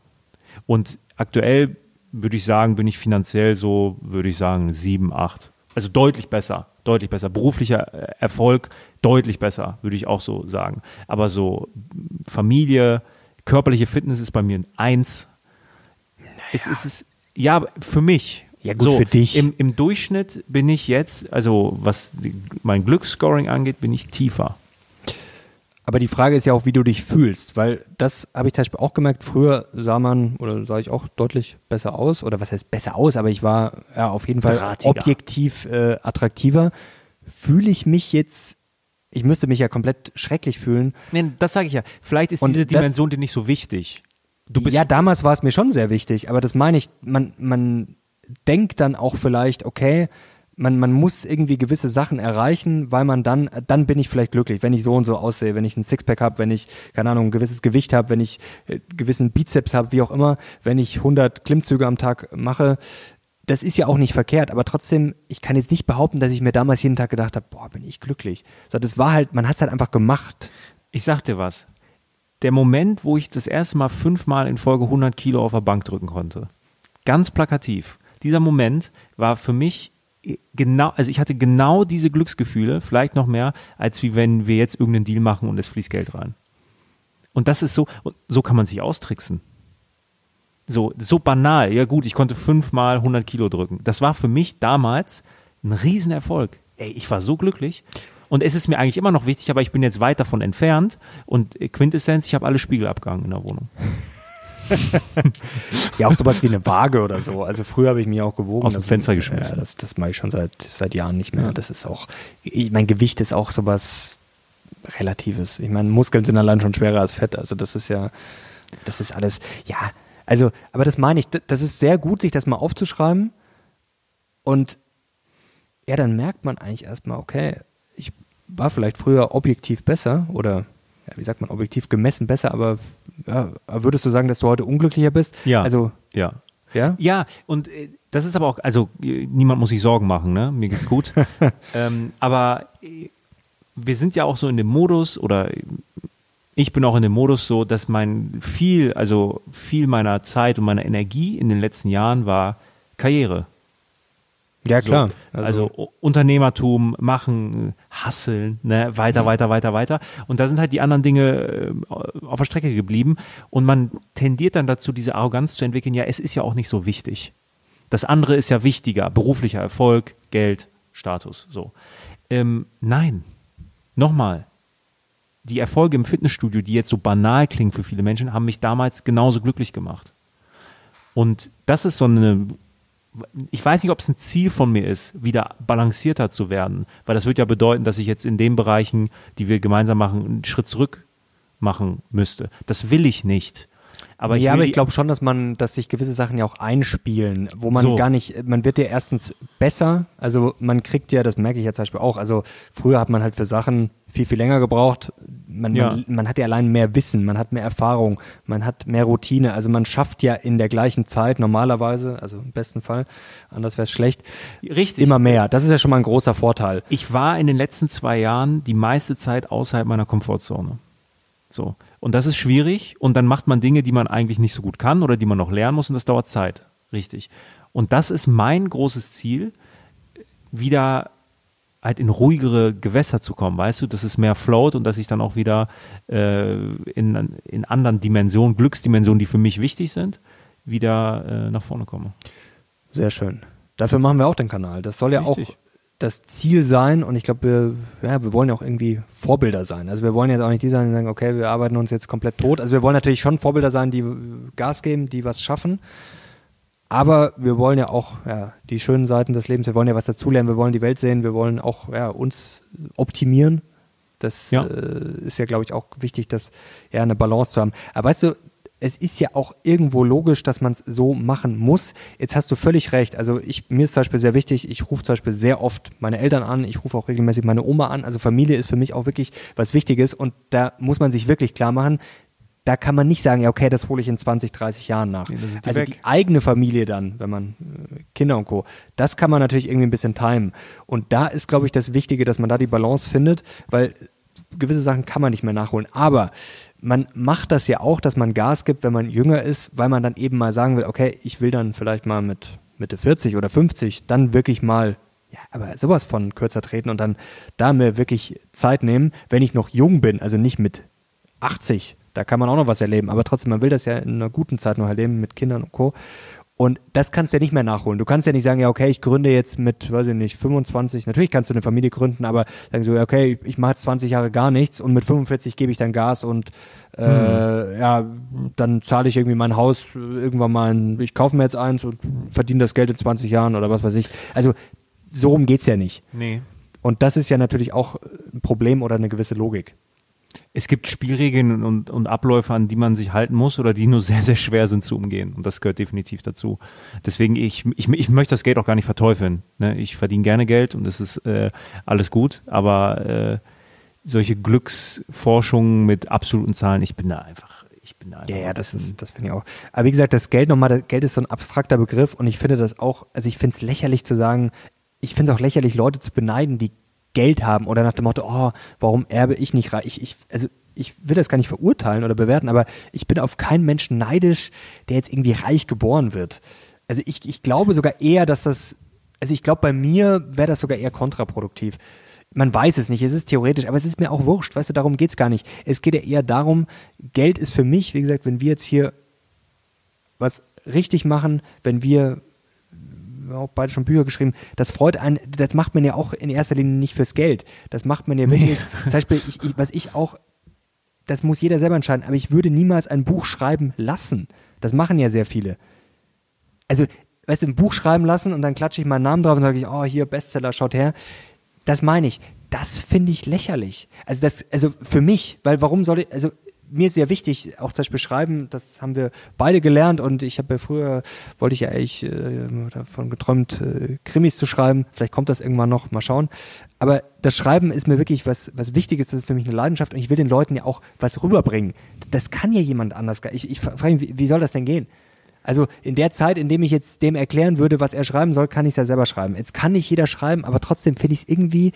Und aktuell würde ich sagen, bin ich finanziell so, würde ich sagen, 7, 8. Also deutlich besser, deutlich besser. Beruflicher Erfolg deutlich besser, würde ich auch so sagen. Aber so Familie, körperliche Fitness ist bei mir ein Eins. Naja. Es, es ist, ja, für mich. Ja, gut, so, für dich. Im, Im Durchschnitt bin ich jetzt, also was mein Glücksscoring angeht, bin ich tiefer. Aber die Frage ist ja auch, wie du dich fühlst, weil das habe ich zum Beispiel auch gemerkt. Früher sah man oder sah ich auch deutlich besser aus oder was heißt besser aus, aber ich war ja auf jeden Fall Drahtiger. objektiv äh, attraktiver. Fühle ich mich jetzt ich müsste mich ja komplett schrecklich fühlen. Nein, das sage ich ja. Vielleicht ist und diese Dimension dir nicht so wichtig. Du bist ja, damals war es mir schon sehr wichtig, aber das meine ich, man, man denkt dann auch vielleicht, okay, man, man muss irgendwie gewisse Sachen erreichen, weil man dann, dann bin ich vielleicht glücklich, wenn ich so und so aussehe, wenn ich ein Sixpack habe, wenn ich, keine Ahnung, ein gewisses Gewicht habe, wenn ich äh, gewissen Bizeps habe, wie auch immer, wenn ich 100 Klimmzüge am Tag mache. Das ist ja auch nicht verkehrt, aber trotzdem, ich kann jetzt nicht behaupten, dass ich mir damals jeden Tag gedacht habe, boah, bin ich glücklich. So, das war halt, man hat es halt einfach gemacht. Ich sag dir was. Der Moment, wo ich das erste Mal fünfmal in Folge 100 Kilo auf der Bank drücken konnte, ganz plakativ, dieser Moment war für mich genau, also ich hatte genau diese Glücksgefühle, vielleicht noch mehr, als wie wenn wir jetzt irgendeinen Deal machen und es fließt Geld rein. Und das ist so, so kann man sich austricksen. So, so banal. Ja gut, ich konnte fünfmal 100 Kilo drücken. Das war für mich damals ein Riesenerfolg. Ey, ich war so glücklich. Und es ist mir eigentlich immer noch wichtig, aber ich bin jetzt weit davon entfernt. Und Quintessenz, ich habe alle Spiegel abgehangen in der Wohnung. ja, auch sowas wie eine Waage oder so. Also früher habe ich mich auch gewogen. Aus dem Fenster geschmissen. Ja, das, das mache ich schon seit, seit Jahren nicht mehr. Ja. Das ist auch, mein Gewicht ist auch sowas Relatives. Ich meine, Muskeln sind allein schon schwerer als Fett. Also das ist ja, das ist alles, ja, also, aber das meine ich, das ist sehr gut, sich das mal aufzuschreiben. Und ja, dann merkt man eigentlich erstmal, okay, ich war vielleicht früher objektiv besser oder ja, wie sagt man, objektiv gemessen besser, aber ja, würdest du sagen, dass du heute unglücklicher bist? Ja. Also, ja. Ja? Ja, und äh, das ist aber auch, also niemand muss sich Sorgen machen, ne? Mir geht's gut. ähm, aber äh, wir sind ja auch so in dem Modus oder ich bin auch in dem Modus so, dass mein viel, also viel meiner Zeit und meiner Energie in den letzten Jahren war Karriere. Ja, klar. So, also, also, Unternehmertum, machen, hasseln, ne, weiter, weiter, weiter, weiter. Und da sind halt die anderen Dinge äh, auf der Strecke geblieben. Und man tendiert dann dazu, diese Arroganz zu entwickeln, ja, es ist ja auch nicht so wichtig. Das andere ist ja wichtiger, beruflicher Erfolg, Geld, Status, so. Ähm, nein, nochmal, die Erfolge im Fitnessstudio, die jetzt so banal klingen für viele Menschen, haben mich damals genauso glücklich gemacht. Und das ist so eine ich weiß nicht, ob es ein Ziel von mir ist, wieder balancierter zu werden, weil das wird ja bedeuten, dass ich jetzt in den Bereichen, die wir gemeinsam machen, einen Schritt zurück machen müsste. Das will ich nicht. Aber ja, aber ich glaube schon, dass man, dass sich gewisse Sachen ja auch einspielen, wo man so. gar nicht, man wird ja erstens besser, also man kriegt ja, das merke ich ja zum Beispiel auch, also früher hat man halt für Sachen viel, viel länger gebraucht, man, ja. man, man hat ja allein mehr Wissen, man hat mehr Erfahrung, man hat mehr Routine, also man schafft ja in der gleichen Zeit normalerweise, also im besten Fall, anders wäre es schlecht, Richtig. immer mehr. Das ist ja schon mal ein großer Vorteil. Ich war in den letzten zwei Jahren die meiste Zeit außerhalb meiner Komfortzone. So. Und das ist schwierig und dann macht man Dinge, die man eigentlich nicht so gut kann oder die man noch lernen muss und das dauert Zeit. Richtig. Und das ist mein großes Ziel, wieder halt in ruhigere Gewässer zu kommen, weißt du, dass es mehr float und dass ich dann auch wieder äh, in, in anderen Dimensionen, Glücksdimensionen, die für mich wichtig sind, wieder äh, nach vorne komme. Sehr schön. Dafür machen wir auch den Kanal. Das soll ja Richtig. auch das Ziel sein und ich glaube, wir, ja, wir wollen ja auch irgendwie Vorbilder sein. Also wir wollen jetzt auch nicht die sein, die sagen, okay, wir arbeiten uns jetzt komplett tot. Also wir wollen natürlich schon Vorbilder sein, die Gas geben, die was schaffen. Aber wir wollen ja auch ja, die schönen Seiten des Lebens, wir wollen ja was dazulernen, wir wollen die Welt sehen, wir wollen auch ja, uns optimieren. Das ja. Äh, ist ja, glaube ich, auch wichtig, dass ja eine Balance zu haben. Aber weißt du, es ist ja auch irgendwo logisch, dass man es so machen muss. Jetzt hast du völlig recht. Also ich, mir ist zum Beispiel sehr wichtig, ich rufe zum Beispiel sehr oft meine Eltern an, ich rufe auch regelmäßig meine Oma an. Also Familie ist für mich auch wirklich was Wichtiges und da muss man sich wirklich klar machen, da kann man nicht sagen, ja, okay, das hole ich in 20, 30 Jahren nach. Nee, die also weg. die eigene Familie dann, wenn man äh, Kinder und Co., das kann man natürlich irgendwie ein bisschen timen. Und da ist, glaube ich, das Wichtige, dass man da die Balance findet, weil gewisse Sachen kann man nicht mehr nachholen. Aber man macht das ja auch, dass man Gas gibt, wenn man jünger ist, weil man dann eben mal sagen will, okay, ich will dann vielleicht mal mit Mitte 40 oder 50 dann wirklich mal, ja, aber sowas von kürzer treten und dann da mir wirklich Zeit nehmen, wenn ich noch jung bin, also nicht mit 80, da kann man auch noch was erleben, aber trotzdem, man will das ja in einer guten Zeit noch erleben mit Kindern und Co. Und das kannst du ja nicht mehr nachholen. Du kannst ja nicht sagen, ja, okay, ich gründe jetzt mit, weiß ich nicht, 25. Natürlich kannst du eine Familie gründen, aber sagen du, okay, ich mache jetzt 20 Jahre gar nichts und mit 45 gebe ich dann Gas und äh, hm. ja, dann zahle ich irgendwie mein Haus irgendwann mal, ein, ich kaufe mir jetzt eins und verdiene das Geld in 20 Jahren oder was weiß ich. Also so rum geht's ja nicht. Nee. Und das ist ja natürlich auch ein Problem oder eine gewisse Logik. Es gibt Spielregeln und, und Abläufe, an die man sich halten muss oder die nur sehr, sehr schwer sind zu umgehen. Und das gehört definitiv dazu. Deswegen, ich, ich, ich möchte das Geld auch gar nicht verteufeln. Ne? Ich verdiene gerne Geld und das ist äh, alles gut, aber äh, solche Glücksforschungen mit absoluten Zahlen, ich bin da einfach ich bin da ja, ja, das ist, das finde ich auch. Aber wie gesagt, das Geld nochmal, das Geld ist so ein abstrakter Begriff und ich finde das auch, also ich finde es lächerlich zu sagen, ich finde es auch lächerlich, Leute zu beneiden, die Geld haben oder nach dem Motto, oh, warum erbe ich nicht reich? Ich, also ich will das gar nicht verurteilen oder bewerten, aber ich bin auf keinen Menschen neidisch, der jetzt irgendwie reich geboren wird. Also ich, ich glaube sogar eher, dass das, also ich glaube, bei mir wäre das sogar eher kontraproduktiv. Man weiß es nicht, es ist theoretisch, aber es ist mir auch wurscht, weißt du, darum geht's gar nicht. Es geht ja eher darum, Geld ist für mich, wie gesagt, wenn wir jetzt hier was richtig machen, wenn wir haben auch beide schon Bücher geschrieben, das freut einen, das macht man ja auch in erster Linie nicht fürs Geld. Das macht man ja wirklich, nee. zum Beispiel, ich, ich, was ich auch, das muss jeder selber entscheiden, aber ich würde niemals ein Buch schreiben lassen. Das machen ja sehr viele. Also, weißt du, ein Buch schreiben lassen und dann klatsche ich meinen Namen drauf und sage ich, oh, hier, Bestseller, schaut her. Das meine ich. Das finde ich lächerlich. Also das, also für mich, weil warum soll ich, also mir ist sehr wichtig, auch das Beschreiben, das haben wir beide gelernt und ich habe ja früher, wollte ich ja eigentlich äh, davon geträumt, äh, Krimis zu schreiben. Vielleicht kommt das irgendwann noch, mal schauen. Aber das Schreiben ist mir wirklich was, was Wichtiges, das ist für mich eine Leidenschaft und ich will den Leuten ja auch was rüberbringen. Das kann ja jemand anders. Ich, ich frage mich, wie, wie soll das denn gehen? Also in der Zeit, in dem ich jetzt dem erklären würde, was er schreiben soll, kann ich es ja selber schreiben. Jetzt kann nicht jeder schreiben, aber trotzdem finde ich es irgendwie,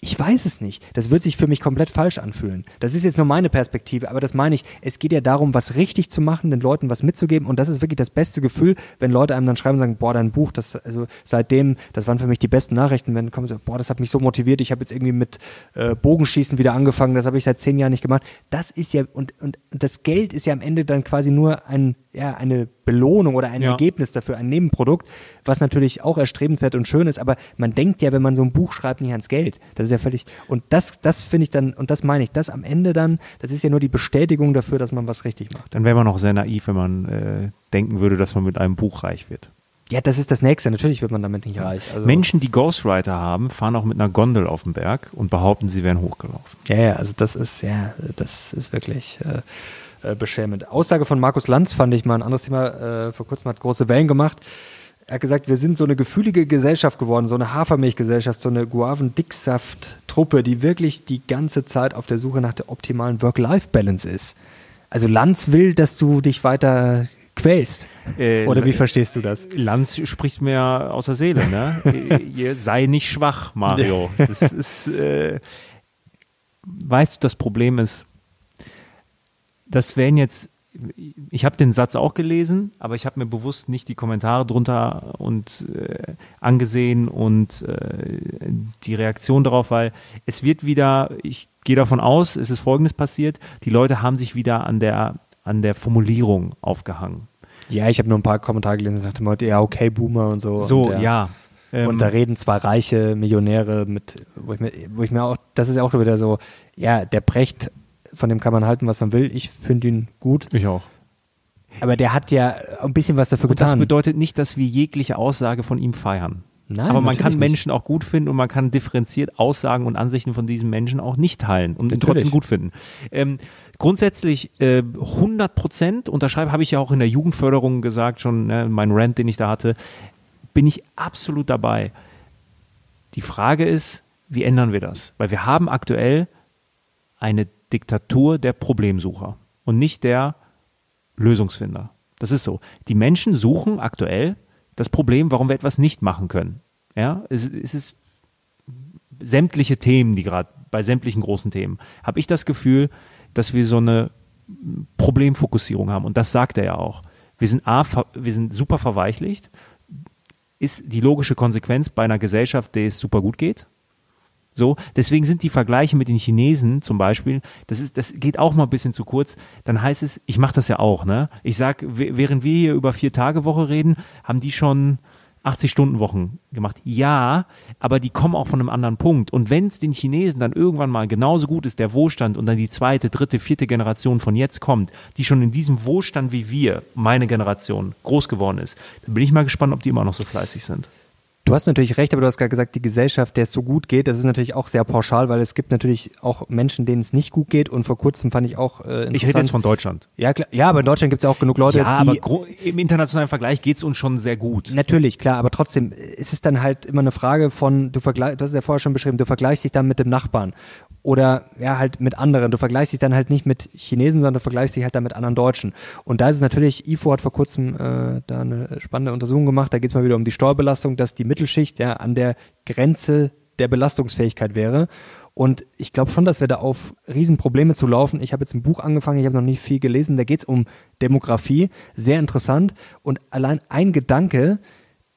ich weiß es nicht. Das wird sich für mich komplett falsch anfühlen. Das ist jetzt nur meine Perspektive, aber das meine ich, es geht ja darum, was richtig zu machen, den Leuten was mitzugeben und das ist wirklich das beste Gefühl, wenn Leute einem dann schreiben und sagen, boah, dein Buch, das, also seitdem, das waren für mich die besten Nachrichten, wenn kommen so, boah, das hat mich so motiviert, ich habe jetzt irgendwie mit äh, Bogenschießen wieder angefangen, das habe ich seit zehn Jahren nicht gemacht. Das ist ja, und, und das Geld ist ja am Ende dann quasi nur ein, ja, eine Belohnung oder ein ja. Ergebnis dafür, ein Nebenprodukt, was natürlich auch erstrebenswert und schön ist, aber man denkt ja, wenn man so ein Buch schreibt, nicht ans Geld. Das ist ja völlig, und das, das finde ich dann, und das meine ich, das am Ende dann, das ist ja nur die Bestätigung dafür, dass man was richtig macht. Dann wäre man noch sehr naiv, wenn man äh, denken würde, dass man mit einem Buch reich wird. Ja, das ist das Nächste. Natürlich wird man damit nicht reich. Also Menschen, die Ghostwriter haben, fahren auch mit einer Gondel auf den Berg und behaupten, sie wären hochgelaufen. Ja, ja, also das ist, ja, das ist wirklich. Äh, äh, beschämend. Aussage von Markus Lanz fand ich mal ein anderes Thema. Äh, vor kurzem hat große Wellen gemacht. Er hat gesagt, wir sind so eine gefühlige Gesellschaft geworden, so eine Hafermilchgesellschaft, so eine Guaven-Dicksaft-Truppe, die wirklich die ganze Zeit auf der Suche nach der optimalen Work-Life-Balance ist. Also Lanz will, dass du dich weiter quälst. Äh, Oder wie verstehst du das? Lanz spricht mir aus der Seele, ne? Sei nicht schwach, Mario. Das ist, äh, weißt du, das Problem ist, das wären jetzt, ich habe den Satz auch gelesen, aber ich habe mir bewusst nicht die Kommentare drunter und äh, angesehen und äh, die Reaktion darauf, weil es wird wieder, ich gehe davon aus, es ist Folgendes passiert, die Leute haben sich wieder an der, an der Formulierung aufgehangen. Ja, ich habe nur ein paar Kommentare gelesen, sagte mal, ja, okay, Boomer und so. So, und der, ja. Und ähm, da reden zwei reiche Millionäre mit, wo ich mir, wo ich mir auch, das ist ja auch wieder so, ja, der Brecht von dem kann man halten, was man will. Ich finde ihn gut. Ich auch. Aber der hat ja ein bisschen was dafür und getan. Das bedeutet nicht, dass wir jegliche Aussage von ihm feiern. Nein, Aber man kann nicht. Menschen auch gut finden und man kann differenziert Aussagen und Ansichten von diesem Menschen auch nicht teilen und ihn trotzdem gut finden. Ähm, grundsätzlich äh, 100 Prozent unterschreibe, habe ich ja auch in der Jugendförderung gesagt, schon ne, mein Rant, den ich da hatte, bin ich absolut dabei. Die Frage ist, wie ändern wir das? Weil wir haben aktuell eine Diktatur der Problemsucher und nicht der Lösungsfinder. Das ist so. Die Menschen suchen aktuell das Problem, warum wir etwas nicht machen können. Ja, es, es ist sämtliche Themen, die gerade bei sämtlichen großen Themen, habe ich das Gefühl, dass wir so eine Problemfokussierung haben. Und das sagt er ja auch. Wir sind, A, wir sind super verweichlicht. Ist die logische Konsequenz bei einer Gesellschaft, der es super gut geht. So, deswegen sind die Vergleiche mit den Chinesen zum Beispiel, das ist, das geht auch mal ein bisschen zu kurz. Dann heißt es, ich mache das ja auch, ne? Ich sag, während wir hier über vier Tage Woche reden, haben die schon 80 Stunden Wochen gemacht. Ja, aber die kommen auch von einem anderen Punkt. Und wenn es den Chinesen dann irgendwann mal genauso gut ist, der Wohlstand und dann die zweite, dritte, vierte Generation von jetzt kommt, die schon in diesem Wohlstand wie wir, meine Generation, groß geworden ist, dann bin ich mal gespannt, ob die immer noch so fleißig sind. Du hast natürlich recht, aber du hast gerade gesagt, die Gesellschaft, der es so gut geht, das ist natürlich auch sehr pauschal, weil es gibt natürlich auch Menschen, denen es nicht gut geht und vor kurzem fand ich auch äh, Ich rede jetzt von Deutschland. Ja, klar, ja, aber in Deutschland gibt es auch genug Leute, ja, die... aber im internationalen Vergleich geht es uns schon sehr gut. Natürlich, klar, aber trotzdem ist es dann halt immer eine Frage von, du vergleichst, das ist ja vorher schon beschrieben, du vergleichst dich dann mit dem Nachbarn oder ja halt mit anderen. Du vergleichst dich dann halt nicht mit Chinesen, sondern du vergleichst dich halt dann mit anderen Deutschen. Und da ist es natürlich, IFO hat vor kurzem äh, da eine spannende Untersuchung gemacht, da geht es mal wieder um die Steuerbelastung, dass die Mittelschicht ja an der Grenze der Belastungsfähigkeit wäre. Und ich glaube schon, dass wir da auf Riesenprobleme zu laufen. Ich habe jetzt ein Buch angefangen, ich habe noch nicht viel gelesen, da geht es um Demografie, sehr interessant. Und allein ein Gedanke,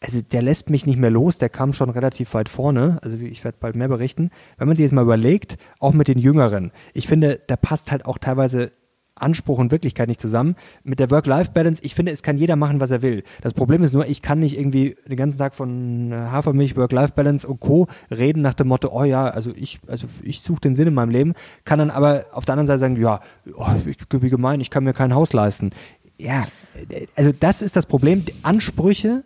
also der lässt mich nicht mehr los, der kam schon relativ weit vorne, also ich werde bald mehr berichten. Wenn man sich jetzt mal überlegt, auch mit den Jüngeren, ich finde, da passt halt auch teilweise Anspruch und Wirklichkeit nicht zusammen. Mit der Work-Life-Balance, ich finde, es kann jeder machen, was er will. Das Problem ist nur, ich kann nicht irgendwie den ganzen Tag von Hafermilch, Work-Life-Balance und Co. reden nach dem Motto, oh ja, also ich, also ich suche den Sinn in meinem Leben, kann dann aber auf der anderen Seite sagen, ja, oh, wie gemein, ich kann mir kein Haus leisten. Ja, also das ist das Problem. Die Ansprüche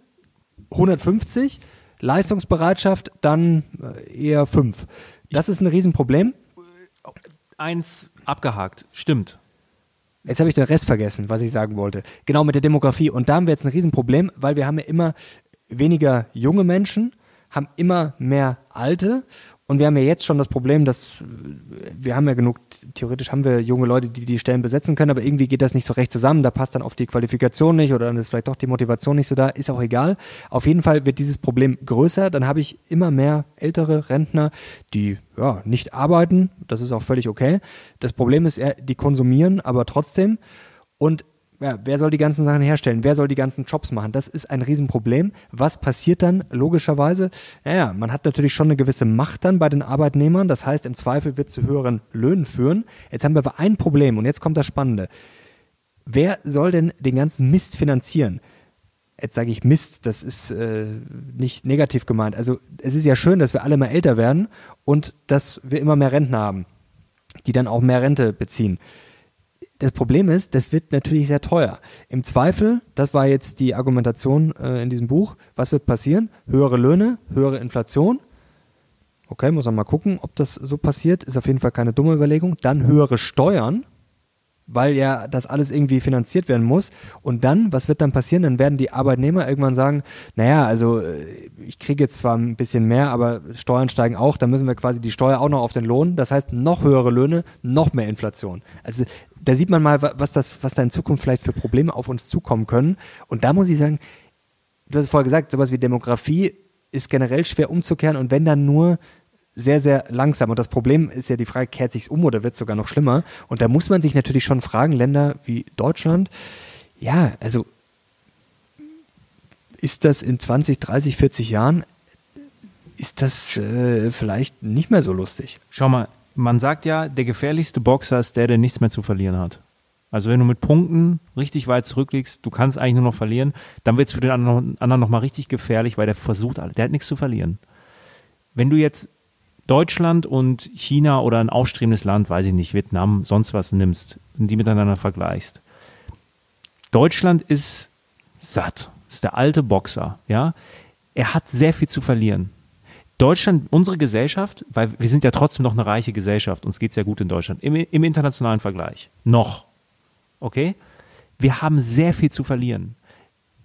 150, Leistungsbereitschaft dann äh, eher 5. Das ist ein Riesenproblem. Eins abgehakt, stimmt. Jetzt habe ich den Rest vergessen, was ich sagen wollte. Genau mit der Demografie. Und da haben wir jetzt ein Riesenproblem, weil wir haben ja immer weniger junge Menschen, haben immer mehr Alte und wir haben ja jetzt schon das Problem, dass wir haben ja genug, theoretisch haben wir junge Leute, die die Stellen besetzen können, aber irgendwie geht das nicht so recht zusammen. Da passt dann oft die Qualifikation nicht oder dann ist vielleicht doch die Motivation nicht so da. Ist auch egal. Auf jeden Fall wird dieses Problem größer. Dann habe ich immer mehr ältere Rentner, die ja nicht arbeiten. Das ist auch völlig okay. Das Problem ist, die konsumieren, aber trotzdem. Und ja, wer soll die ganzen Sachen herstellen? Wer soll die ganzen Jobs machen? Das ist ein Riesenproblem. Was passiert dann logischerweise? Naja, man hat natürlich schon eine gewisse Macht dann bei den Arbeitnehmern. Das heißt, im Zweifel wird zu höheren Löhnen führen. Jetzt haben wir aber ein Problem und jetzt kommt das Spannende. Wer soll denn den ganzen Mist finanzieren? Jetzt sage ich Mist, das ist äh, nicht negativ gemeint. Also es ist ja schön, dass wir alle mal älter werden und dass wir immer mehr Rentner haben, die dann auch mehr Rente beziehen das Problem ist, das wird natürlich sehr teuer. Im Zweifel, das war jetzt die Argumentation äh, in diesem Buch, was wird passieren? Höhere Löhne, höhere Inflation. Okay, muss man mal gucken, ob das so passiert. Ist auf jeden Fall keine dumme Überlegung. Dann höhere Steuern weil ja das alles irgendwie finanziert werden muss. Und dann, was wird dann passieren? Dann werden die Arbeitnehmer irgendwann sagen, naja, also äh, ich kriege jetzt zwar ein bisschen mehr, aber Steuern steigen auch, dann müssen wir quasi die Steuer auch noch auf den Lohn. Das heißt, noch höhere Löhne, noch mehr Inflation. Also da sieht man mal, was das, was da in Zukunft vielleicht für Probleme auf uns zukommen können. Und da muss ich sagen, du hast vorher gesagt, sowas wie Demografie ist generell schwer umzukehren und wenn dann nur sehr, sehr langsam. Und das Problem ist ja die Frage, kehrt sich's um oder wird es sogar noch schlimmer? Und da muss man sich natürlich schon fragen, Länder wie Deutschland, ja, also ist das in 20, 30, 40 Jahren, ist das äh, vielleicht nicht mehr so lustig? Schau mal, man sagt ja, der gefährlichste Boxer ist der, der nichts mehr zu verlieren hat. Also wenn du mit Punkten richtig weit zurückliegst, du kannst eigentlich nur noch verlieren, dann wird es für den anderen, anderen nochmal richtig gefährlich, weil der versucht, der hat nichts zu verlieren. Wenn du jetzt Deutschland und China oder ein aufstrebendes Land, weiß ich nicht, Vietnam, sonst was nimmst und die miteinander vergleichst. Deutschland ist satt, ist der alte Boxer, ja. Er hat sehr viel zu verlieren. Deutschland, unsere Gesellschaft, weil wir sind ja trotzdem noch eine reiche Gesellschaft, uns geht es ja gut in Deutschland, im, im internationalen Vergleich. Noch. Okay? Wir haben sehr viel zu verlieren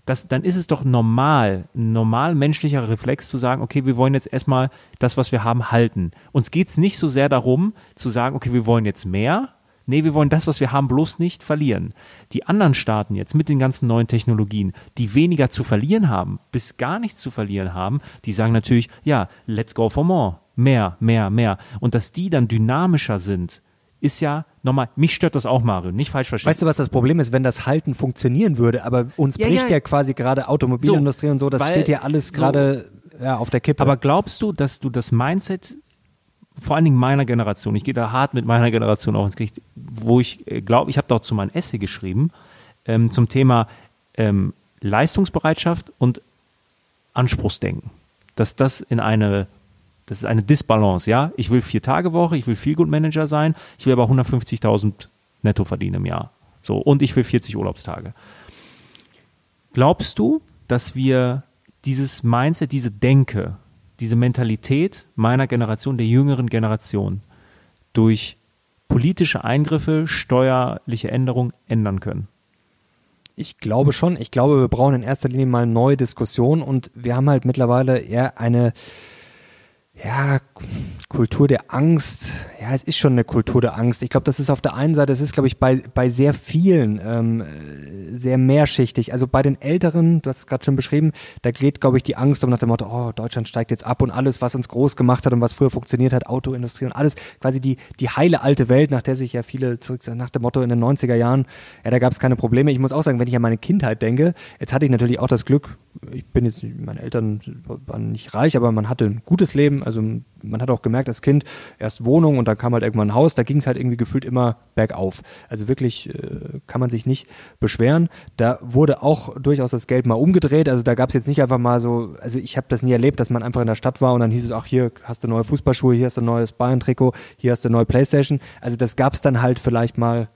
das, dann ist es doch normal, ein normal menschlicher Reflex zu sagen, okay, wir wollen jetzt erstmal das, was wir haben, halten. Uns geht es nicht so sehr darum, zu sagen, okay, wir wollen jetzt mehr. Nee, wir wollen das, was wir haben, bloß nicht verlieren. Die anderen Staaten jetzt mit den ganzen neuen Technologien, die weniger zu verlieren haben, bis gar nichts zu verlieren haben, die sagen natürlich, ja, let's go for more. Mehr, mehr, mehr. Und dass die dann dynamischer sind, ist ja nochmal, mich stört das auch, Mario, nicht falsch verstehen. Weißt du, was das Problem ist, wenn das Halten funktionieren würde, aber uns ja, bricht ja, ja quasi gerade Automobilindustrie so, und so, das steht ja alles gerade so, ja, auf der Kippe. Aber glaubst du, dass du das Mindset, vor allen Dingen meiner Generation, ich gehe da hart mit meiner Generation auch ins Gericht, wo ich äh, glaube, ich habe doch zu meinem Essay geschrieben, ähm, zum Thema ähm, Leistungsbereitschaft und Anspruchsdenken, dass das in eine das ist eine Disbalance, ja. Ich will vier Tage Woche, ich will viel Good Manager sein, ich will aber 150.000 netto verdienen im Jahr. So, und ich will 40 Urlaubstage. Glaubst du, dass wir dieses Mindset, diese Denke, diese Mentalität meiner Generation, der jüngeren Generation, durch politische Eingriffe, steuerliche Änderungen ändern können? Ich glaube schon. Ich glaube, wir brauchen in erster Linie mal neue Diskussionen und wir haben halt mittlerweile eher eine ja, Kultur der Angst. Ja, es ist schon eine Kultur der Angst. Ich glaube, das ist auf der einen Seite, das ist, glaube ich, bei, bei sehr vielen ähm, sehr mehrschichtig. Also bei den Älteren, du hast es gerade schon beschrieben, da geht, glaube ich, die Angst um nach dem Motto, oh, Deutschland steigt jetzt ab und alles, was uns groß gemacht hat und was früher funktioniert hat, Autoindustrie und alles, quasi die, die heile alte Welt, nach der sich ja viele zurück, nach dem Motto in den 90er Jahren, ja, da gab es keine Probleme. Ich muss auch sagen, wenn ich an meine Kindheit denke, jetzt hatte ich natürlich auch das Glück, ich bin jetzt, meine Eltern waren nicht reich, aber man hatte ein gutes Leben, also man hat auch gemerkt, das Kind, erst Wohnung und dann kam halt irgendwann ein Haus, da ging es halt irgendwie gefühlt immer bergauf. Also wirklich äh, kann man sich nicht beschweren. Da wurde auch durchaus das Geld mal umgedreht. Also da gab es jetzt nicht einfach mal so, also ich habe das nie erlebt, dass man einfach in der Stadt war und dann hieß es, ach hier hast du neue Fußballschuhe, hier hast du ein neues Bayern-Trikot, hier hast du eine neue Playstation. Also das gab es dann halt vielleicht mal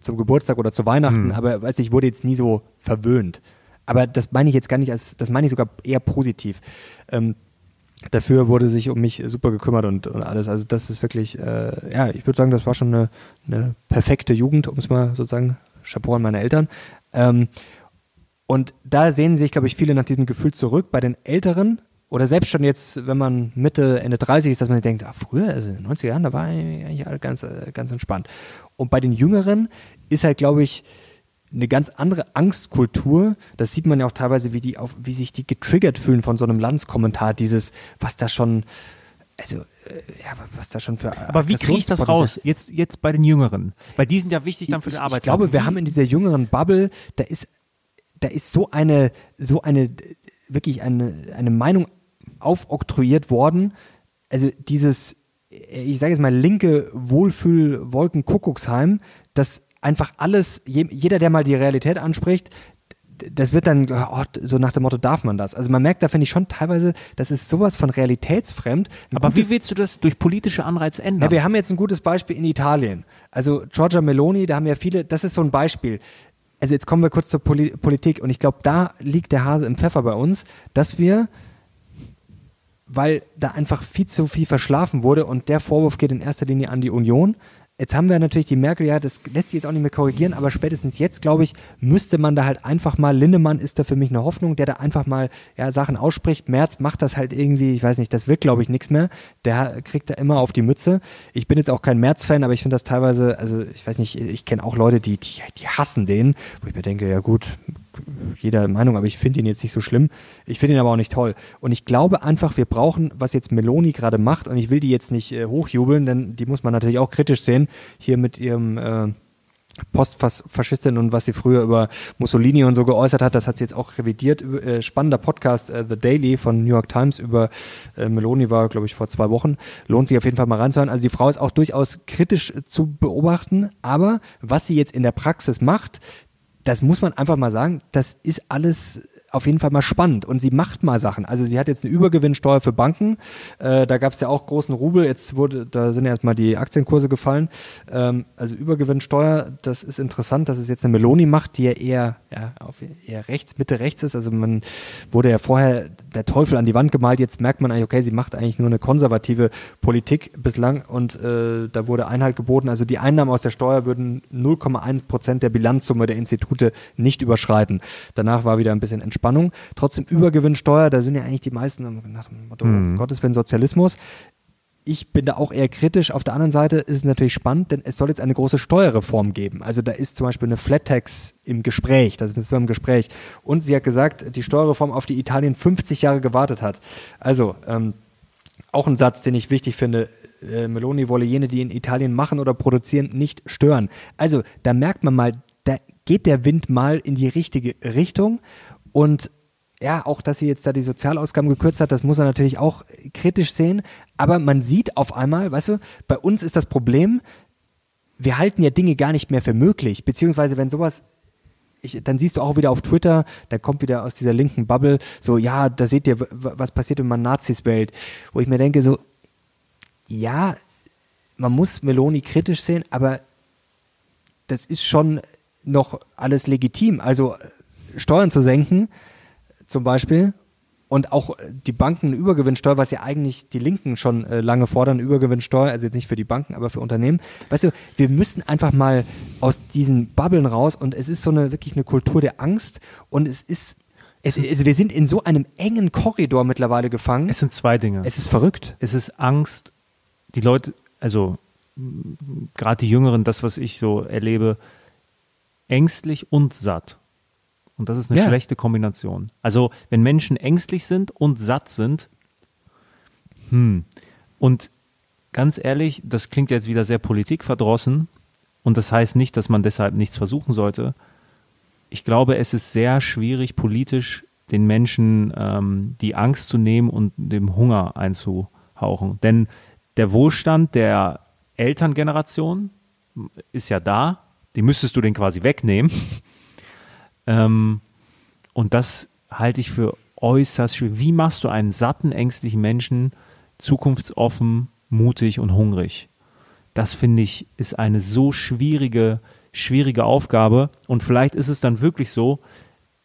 zum Geburtstag oder zu Weihnachten, mhm. aber weiß ich, wurde jetzt nie so verwöhnt. Aber das meine ich jetzt gar nicht als, das meine ich sogar eher positiv. Ähm, dafür wurde sich um mich super gekümmert und, und alles. Also das ist wirklich, äh, ja, ich würde sagen, das war schon eine, eine perfekte Jugend, um es mal sozusagen, Chapeau an meine Eltern. Ähm, und da sehen sich, glaube ich, viele nach diesem Gefühl zurück. Bei den Älteren oder selbst schon jetzt, wenn man Mitte, Ende 30 ist, dass man denkt, ah, früher, also in den 90er Jahren, da war eigentlich alles ganz, äh, ganz entspannt. Und bei den Jüngeren ist halt, glaube ich, eine ganz andere Angstkultur. Das sieht man ja auch teilweise, wie die auf, wie sich die getriggert fühlen von so einem Landskommentar, dieses, was da schon, also, äh, ja, was da schon für. Aber wie kriege ich das raus? Jetzt, jetzt bei den Jüngeren. Weil die sind ja wichtig dann für die Arbeit. Ich glaube, wir haben in dieser jüngeren Bubble, da ist, da ist so eine, so eine, wirklich eine, eine Meinung aufoktroyiert worden. Also dieses, ich sage jetzt mal linke Wohlfühl-Wolken-Kuckucksheim, das einfach alles, jeder, der mal die Realität anspricht, das wird dann oh, so nach dem Motto, darf man das? Also man merkt da, finde ich schon teilweise, das ist sowas von realitätsfremd. Aber gutes, wie willst du das durch politische Anreize ändern? Ja, wir haben jetzt ein gutes Beispiel in Italien. Also Giorgia Meloni, da haben ja viele, das ist so ein Beispiel. Also jetzt kommen wir kurz zur Poli Politik und ich glaube, da liegt der Hase im Pfeffer bei uns, dass wir weil da einfach viel zu viel verschlafen wurde und der Vorwurf geht in erster Linie an die Union, Jetzt haben wir natürlich die Merkel, ja, das lässt sich jetzt auch nicht mehr korrigieren, aber spätestens jetzt, glaube ich, müsste man da halt einfach mal, Lindemann ist da für mich eine Hoffnung, der da einfach mal ja, Sachen ausspricht. Merz macht das halt irgendwie, ich weiß nicht, das wird, glaube ich, nichts mehr. Der kriegt da immer auf die Mütze. Ich bin jetzt auch kein Merz-Fan, aber ich finde das teilweise, also ich weiß nicht, ich kenne auch Leute, die, die, die hassen den, wo ich mir denke, ja gut, jeder Meinung, aber ich finde ihn jetzt nicht so schlimm. Ich finde ihn aber auch nicht toll. Und ich glaube einfach, wir brauchen, was jetzt Meloni gerade macht, und ich will die jetzt nicht äh, hochjubeln, denn die muss man natürlich auch kritisch sehen, hier mit ihrem äh, Postfaschistin und was sie früher über Mussolini und so geäußert hat, das hat sie jetzt auch revidiert. Äh, spannender Podcast, äh, The Daily von New York Times über äh, Meloni war, glaube ich, vor zwei Wochen. Lohnt sich auf jeden Fall mal reinzuhören. Also die Frau ist auch durchaus kritisch zu beobachten, aber was sie jetzt in der Praxis macht, das muss man einfach mal sagen, das ist alles auf jeden Fall mal spannend und sie macht mal Sachen. Also sie hat jetzt eine Übergewinnsteuer für Banken. Äh, da gab es ja auch großen Rubel. Jetzt wurde, da sind ja erstmal die Aktienkurse gefallen. Ähm, also Übergewinnsteuer, das ist interessant, dass es jetzt eine Meloni macht, die ja eher, ja, auf eher rechts, Mitte rechts ist. Also man wurde ja vorher der Teufel an die Wand gemalt. Jetzt merkt man eigentlich, okay, sie macht eigentlich nur eine konservative Politik bislang und äh, da wurde Einhalt geboten. Also die Einnahmen aus der Steuer würden 0,1 Prozent der Bilanzsumme der Institute nicht überschreiten. Danach war wieder ein bisschen Entspannung. Trotzdem Übergewinnsteuer, da sind ja eigentlich die meisten nach dem Motto, mhm. Gottes Willen Sozialismus. Ich bin da auch eher kritisch. Auf der anderen Seite ist es natürlich spannend, denn es soll jetzt eine große Steuerreform geben. Also da ist zum Beispiel eine Flat Tax im Gespräch. Das ist so im Gespräch. Und sie hat gesagt, die Steuerreform, auf die Italien 50 Jahre gewartet hat. Also, ähm, auch ein Satz, den ich wichtig finde. Äh, Meloni wolle jene, die in Italien machen oder produzieren, nicht stören. Also, da merkt man mal, da geht der Wind mal in die richtige Richtung. Und ja, auch, dass sie jetzt da die Sozialausgaben gekürzt hat, das muss er natürlich auch kritisch sehen. Aber man sieht auf einmal, weißt du, bei uns ist das Problem, wir halten ja Dinge gar nicht mehr für möglich. Beziehungsweise, wenn sowas ich, dann siehst du auch wieder auf Twitter, da kommt wieder aus dieser linken Bubble, so, ja, da seht ihr, was passiert, wenn man Nazis wählt. Wo ich mir denke, so, ja, man muss Meloni kritisch sehen, aber das ist schon noch alles legitim. Also Steuern zu senken, zum Beispiel, und auch die Banken Übergewinnsteuer, was ja eigentlich die Linken schon äh, lange fordern, Übergewinnsteuer, also jetzt nicht für die Banken, aber für Unternehmen. Weißt du, wir müssen einfach mal aus diesen Bubbeln raus und es ist so eine wirklich eine Kultur der Angst und es ist es, es, wir sind in so einem engen Korridor mittlerweile gefangen. Es sind zwei Dinge. Es ist verrückt. Es ist Angst. Die Leute, also gerade die Jüngeren, das, was ich so erlebe, ängstlich und satt. Und das ist eine ja. schlechte Kombination. Also, wenn Menschen ängstlich sind und satt sind, hm. Und ganz ehrlich, das klingt jetzt wieder sehr politikverdrossen. Und das heißt nicht, dass man deshalb nichts versuchen sollte. Ich glaube, es ist sehr schwierig, politisch den Menschen ähm, die Angst zu nehmen und dem Hunger einzuhauchen. Denn der Wohlstand der Elterngeneration ist ja da. Die müsstest du den quasi wegnehmen. Ähm, und das halte ich für äußerst schwierig. Wie machst du einen satten, ängstlichen Menschen zukunftsoffen, mutig und hungrig? Das finde ich ist eine so schwierige, schwierige Aufgabe. Und vielleicht ist es dann wirklich so,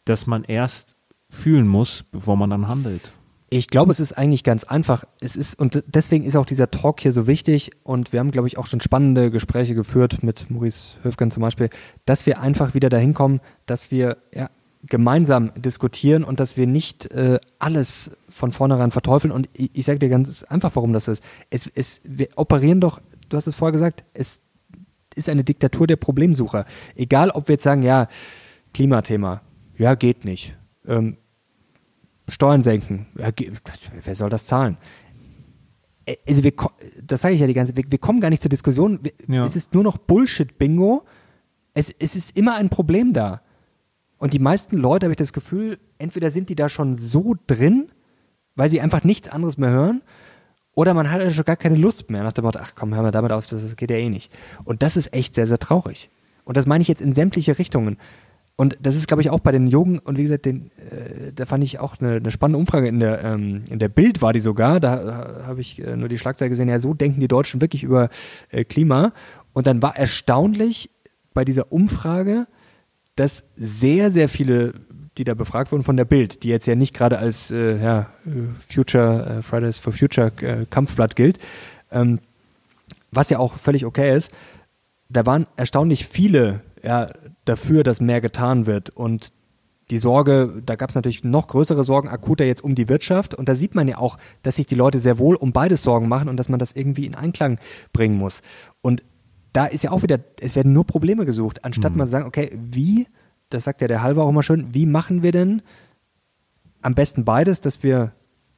dass man erst fühlen muss, bevor man dann handelt. Ich glaube, es ist eigentlich ganz einfach. Es ist, und deswegen ist auch dieser Talk hier so wichtig. Und wir haben, glaube ich, auch schon spannende Gespräche geführt mit Maurice Höfgen zum Beispiel, dass wir einfach wieder dahin kommen, dass wir ja, gemeinsam diskutieren und dass wir nicht äh, alles von vornherein verteufeln. Und ich, ich sage dir ganz einfach, warum das ist. Es, es, wir operieren doch, du hast es vorher gesagt, es ist eine Diktatur der Problemsucher. Egal, ob wir jetzt sagen, ja, Klimathema, ja, geht nicht. Ähm, Steuern senken. Ja, wer soll das zahlen? Also wir, das sage ich ja die ganze Zeit, wir, wir kommen gar nicht zur Diskussion. Wir, ja. Es ist nur noch Bullshit-Bingo. Es, es ist immer ein Problem da. Und die meisten Leute, habe ich das Gefühl, entweder sind die da schon so drin, weil sie einfach nichts anderes mehr hören, oder man hat also schon gar keine Lust mehr nach dem Motto, ach komm, hör mal damit auf, das geht ja eh nicht. Und das ist echt sehr, sehr traurig. Und das meine ich jetzt in sämtliche Richtungen. Und das ist, glaube ich, auch bei den Jungen, und wie gesagt, den, äh, da fand ich auch eine, eine spannende Umfrage in der, ähm, in der Bild war die sogar, da äh, habe ich äh, nur die Schlagzeile gesehen, ja, so denken die Deutschen wirklich über äh, Klima. Und dann war erstaunlich bei dieser Umfrage, dass sehr, sehr viele, die da befragt wurden von der Bild, die jetzt ja nicht gerade als äh, ja, Future, äh, Fridays for Future Kampfblatt gilt, ähm, was ja auch völlig okay ist, da waren erstaunlich viele ja, dafür, dass mehr getan wird. Und die Sorge, da gab es natürlich noch größere Sorgen, akuter jetzt um die Wirtschaft. Und da sieht man ja auch, dass sich die Leute sehr wohl um beides Sorgen machen und dass man das irgendwie in Einklang bringen muss. Und da ist ja auch wieder, es werden nur Probleme gesucht, anstatt mhm. man zu sagen, okay, wie, das sagt ja der Halber auch immer schön, wie machen wir denn am besten beides, dass wir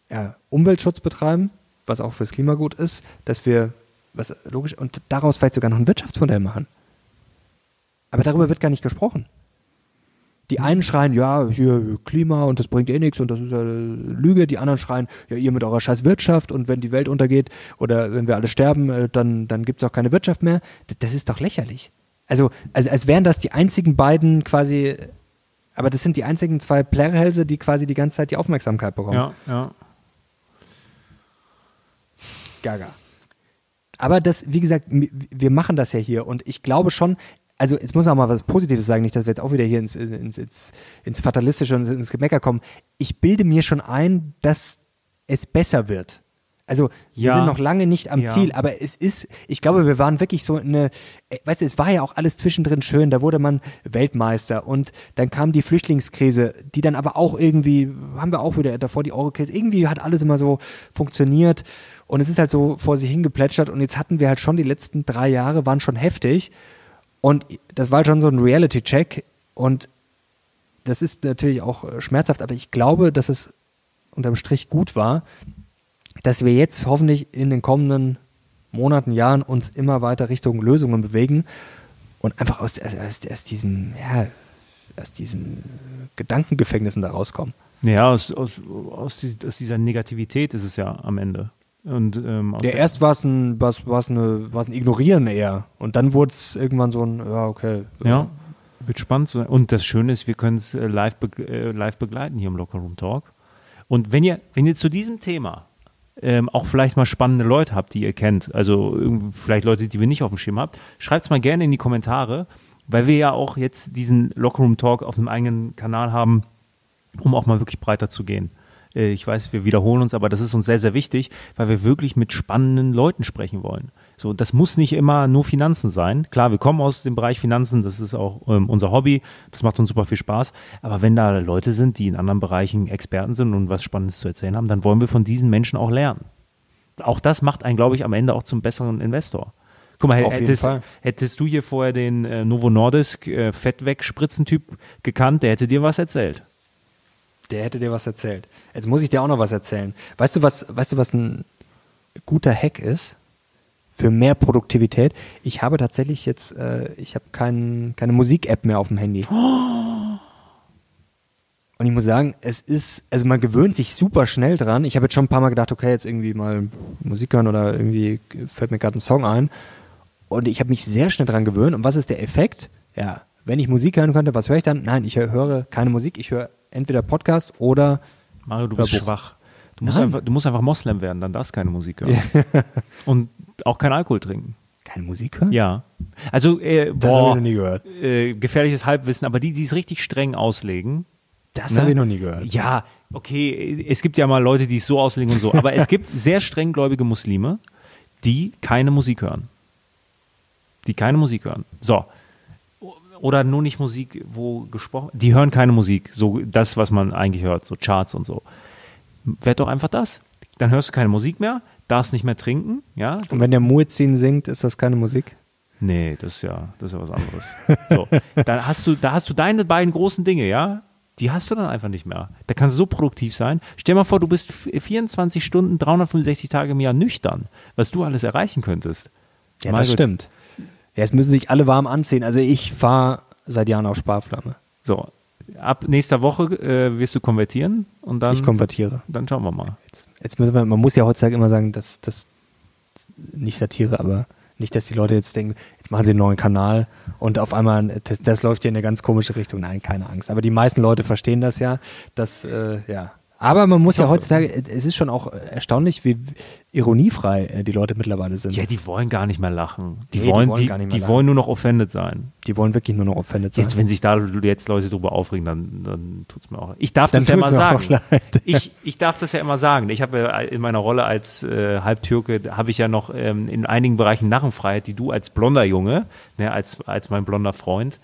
ja, Umweltschutz betreiben, was auch fürs Klima gut ist, dass wir, was logisch, und daraus vielleicht sogar noch ein Wirtschaftsmodell machen. Aber darüber wird gar nicht gesprochen. Die einen schreien, ja, hier Klima und das bringt eh nichts und das ist eine Lüge. Die anderen schreien, ja, ihr mit eurer scheiß Wirtschaft und wenn die Welt untergeht oder wenn wir alle sterben, äh, dann, dann gibt's auch keine Wirtschaft mehr. Das ist doch lächerlich. Also, also als wären das die einzigen beiden quasi, aber das sind die einzigen zwei Plärrhälse, die quasi die ganze Zeit die Aufmerksamkeit bekommen. Ja, ja. Gaga. Aber das, wie gesagt, wir machen das ja hier und ich glaube schon, also jetzt muss auch mal was Positives sagen, nicht, dass wir jetzt auch wieder hier ins, ins, ins, ins Fatalistische und ins Gemecker kommen. Ich bilde mir schon ein, dass es besser wird. Also wir ja. sind noch lange nicht am ja. Ziel, aber es ist, ich glaube, wir waren wirklich so eine, äh, weißt du, es war ja auch alles zwischendrin schön, da wurde man Weltmeister und dann kam die Flüchtlingskrise, die dann aber auch irgendwie, haben wir auch wieder davor die Euro-Krise, irgendwie hat alles immer so funktioniert und es ist halt so vor sich hingeplätschert und jetzt hatten wir halt schon die letzten drei Jahre, waren schon heftig und das war schon so ein Reality-Check und das ist natürlich auch äh, schmerzhaft, aber ich glaube, dass es unterm Strich gut war, dass wir jetzt hoffentlich in den kommenden Monaten, Jahren uns immer weiter Richtung Lösungen bewegen und einfach aus, aus, aus diesem, ja, aus diesen Gedankengefängnissen da rauskommen. Ja, aus, aus, aus, dieser Negativität ist es ja am Ende. Und, ähm, ja, erst war es ein, war's, war's eine, war's ein Ignorieren eher. Und dann wurde es irgendwann so ein, ja, okay. Ja, wird spannend. Und das Schöne ist, wir können es äh, live, be äh, live begleiten hier im Locker Room Talk. Und wenn ihr, wenn ihr zu diesem Thema ähm, auch vielleicht mal spannende Leute habt, die ihr kennt, also vielleicht Leute, die wir nicht auf dem Schirm habt, schreibt es mal gerne in die Kommentare, weil wir ja auch jetzt diesen Locker Room Talk auf einem eigenen Kanal haben, um auch mal wirklich breiter zu gehen. Äh, ich weiß, wir wiederholen uns, aber das ist uns sehr, sehr wichtig, weil wir wirklich mit spannenden Leuten sprechen wollen. So, das muss nicht immer nur Finanzen sein. Klar, wir kommen aus dem Bereich Finanzen, das ist auch ähm, unser Hobby, das macht uns super viel Spaß. Aber wenn da Leute sind, die in anderen Bereichen Experten sind und was Spannendes zu erzählen haben, dann wollen wir von diesen Menschen auch lernen. Auch das macht einen, glaube ich, am Ende auch zum besseren Investor. Guck mal, hättest, hättest, du hier vorher den äh, Novo Nordisk äh, Fettwegspritzen-Typ gekannt, der hätte dir was erzählt. Der hätte dir was erzählt. Jetzt muss ich dir auch noch was erzählen. Weißt du, was, weißt du, was ein guter Hack ist? Für mehr Produktivität. Ich habe tatsächlich jetzt, äh, ich habe kein, keine Musik-App mehr auf dem Handy. Und ich muss sagen, es ist, also man gewöhnt sich super schnell dran. Ich habe jetzt schon ein paar Mal gedacht, okay, jetzt irgendwie mal Musik hören oder irgendwie fällt mir gerade ein Song ein. Und ich habe mich sehr schnell dran gewöhnt. Und was ist der Effekt? Ja, wenn ich Musik hören könnte, was höre ich dann? Nein, ich höre keine Musik. Ich höre entweder Podcast oder. Mario, du bist schwach. Du musst, einfach, du musst einfach Moslem werden, dann darfst du keine Musik hören. Und auch kein Alkohol trinken. Keine Musik hören? Ja. Also, äh, das habe ich noch nie gehört. Äh, gefährliches Halbwissen, aber die, die es richtig streng auslegen. Das ne? habe ich noch nie gehört. Ja, okay, es gibt ja mal Leute, die es so auslegen und so, aber es gibt sehr strenggläubige Muslime, die keine Musik hören die keine Musik hören. So. Oder nur nicht Musik, wo gesprochen, die hören keine Musik, so das, was man eigentlich hört, so Charts und so. Werd doch einfach das. Dann hörst du keine Musik mehr, darfst nicht mehr trinken, ja. Und wenn der Muezzin singt, ist das keine Musik? Nee, das ist ja, das ist ja was anderes. so, dann hast du, da hast du deine beiden großen Dinge, ja. Die hast du dann einfach nicht mehr. Da kannst du so produktiv sein. Stell dir mal vor, du bist 24 Stunden, 365 Tage im Jahr nüchtern, was du alles erreichen könntest. Ja, Margot, das stimmt. Ja, es müssen sich alle warm anziehen. Also ich fahre seit Jahren auf Sparflamme. So, ab nächster Woche äh, wirst du konvertieren und dann. Ich konvertiere. Dann schauen wir mal. Jetzt, jetzt müssen wir, man muss ja heutzutage immer sagen, dass das nicht Satire, aber nicht, dass die Leute jetzt denken, jetzt machen sie einen neuen Kanal und auf einmal, das, das läuft hier in eine ganz komische Richtung. Nein, keine Angst. Aber die meisten Leute verstehen das ja, dass, äh, ja, aber man muss ja heutzutage, es ist schon auch erstaunlich, wie ironiefrei äh, die Leute mittlerweile sind. Ja, die wollen gar nicht mehr lachen. Die, nee, wollen, die, wollen, die, die wollen nur noch offended sein. Die wollen wirklich nur noch offended sein. Jetzt, wenn sich da jetzt Leute drüber aufregen, dann, dann tut es mir auch. Ich darf dann das ja immer sagen. Ich, ich darf das ja immer sagen. Ich habe ja in meiner Rolle als äh, Halbtürke, habe ich ja noch ähm, in einigen Bereichen Narrenfreiheit, die du als blonder Junge, ne, als, als mein blonder Freund,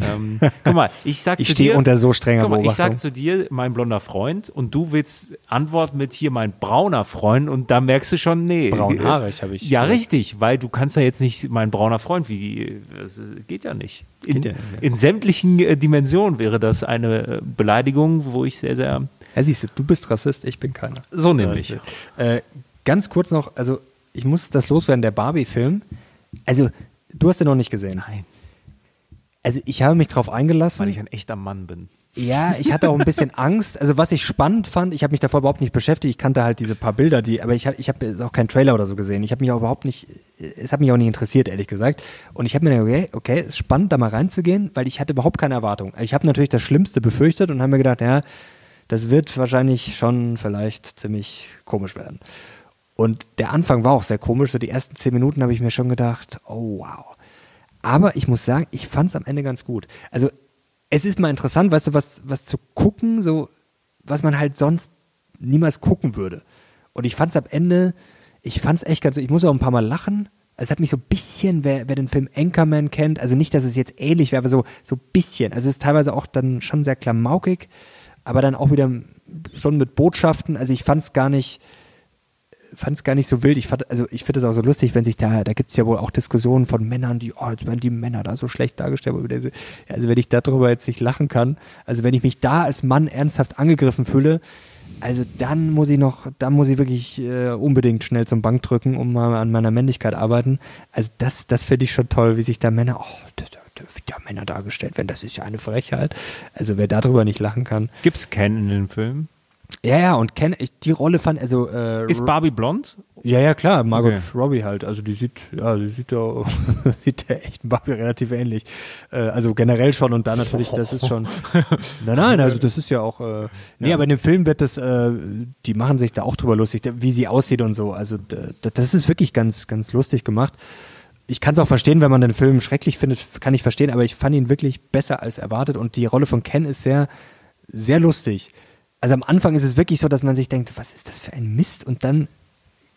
ähm, guck mal, ich sag ich zu dir. Ich stehe unter so strenger mal, Beobachtung. Ich sag zu dir, mein blonder Freund, und du willst antworten mit hier mein brauner Freund, und da merkst du schon, nee. Braunhaarig habe ich. Ja, ja, richtig, weil du kannst ja jetzt nicht mein brauner Freund, wie, das geht ja nicht. In, ja, ja. in sämtlichen äh, Dimensionen wäre das eine äh, Beleidigung, wo ich sehr, sehr. Ja, siehst du, du bist Rassist, ich bin keiner. So nämlich. Äh, ganz kurz noch, also ich muss das loswerden, der Barbie-Film. Also, du hast den noch nicht gesehen. Nein. Also ich habe mich darauf eingelassen. Weil ich ein echter Mann bin. Ja, ich hatte auch ein bisschen Angst. Also was ich spannend fand, ich habe mich davor überhaupt nicht beschäftigt. Ich kannte halt diese paar Bilder, die, aber ich habe ich hab auch keinen Trailer oder so gesehen. Ich habe mich auch überhaupt nicht, es hat mich auch nicht interessiert, ehrlich gesagt. Und ich habe mir gedacht, okay, okay, ist spannend, da mal reinzugehen, weil ich hatte überhaupt keine Erwartung. Ich habe natürlich das Schlimmste befürchtet und habe mir gedacht, ja, das wird wahrscheinlich schon vielleicht ziemlich komisch werden. Und der Anfang war auch sehr komisch. So die ersten zehn Minuten habe ich mir schon gedacht, oh wow aber ich muss sagen, ich fand es am Ende ganz gut. Also es ist mal interessant, weißt du, was, was zu gucken, so was man halt sonst niemals gucken würde. Und ich fand es am Ende, ich fand es echt ganz, ich muss auch ein paar Mal lachen. Es hat mich so ein bisschen, wer, wer den Film Anchorman kennt, also nicht, dass es jetzt ähnlich wäre, aber so so bisschen. Also es ist teilweise auch dann schon sehr klamaukig, aber dann auch wieder schon mit Botschaften. Also ich fand es gar nicht, fand es gar nicht so wild. Ich fand, also ich finde es auch so lustig, wenn sich da, da gibt es ja wohl auch Diskussionen von Männern, die, oh, jetzt werden die Männer da so schlecht dargestellt. Also wenn ich darüber jetzt nicht lachen kann, also wenn ich mich da als Mann ernsthaft angegriffen fühle, also dann muss ich noch, dann muss ich wirklich äh, unbedingt schnell zum Bank drücken, um mal an meiner Männlichkeit arbeiten. Also das, das finde ich schon toll, wie sich da Männer, oh, da, da, da Männer dargestellt werden, das ist ja eine Frechheit. Also wer darüber nicht lachen kann. Gibt's Ken in den Film? Ja, ja, und Ken, ich, die Rolle fand, also äh, Ist Barbie blond? Ja, ja, klar, Margot okay. Robbie halt. Also die sieht, ja, die sieht ja sieht der echten Barbie relativ ähnlich. Äh, also generell schon und da natürlich, das ist schon. nein, nein, also das ist ja auch. Äh, nee, ja. aber in dem Film wird das, äh, die machen sich da auch drüber lustig, wie sie aussieht und so. Also das ist wirklich ganz, ganz lustig gemacht. Ich kann es auch verstehen, wenn man den Film schrecklich findet, kann ich verstehen, aber ich fand ihn wirklich besser als erwartet und die Rolle von Ken ist sehr, sehr lustig Also am Anfang ist es wirklich so, dass man sich denkt, was ist das für ein Mist? Und dann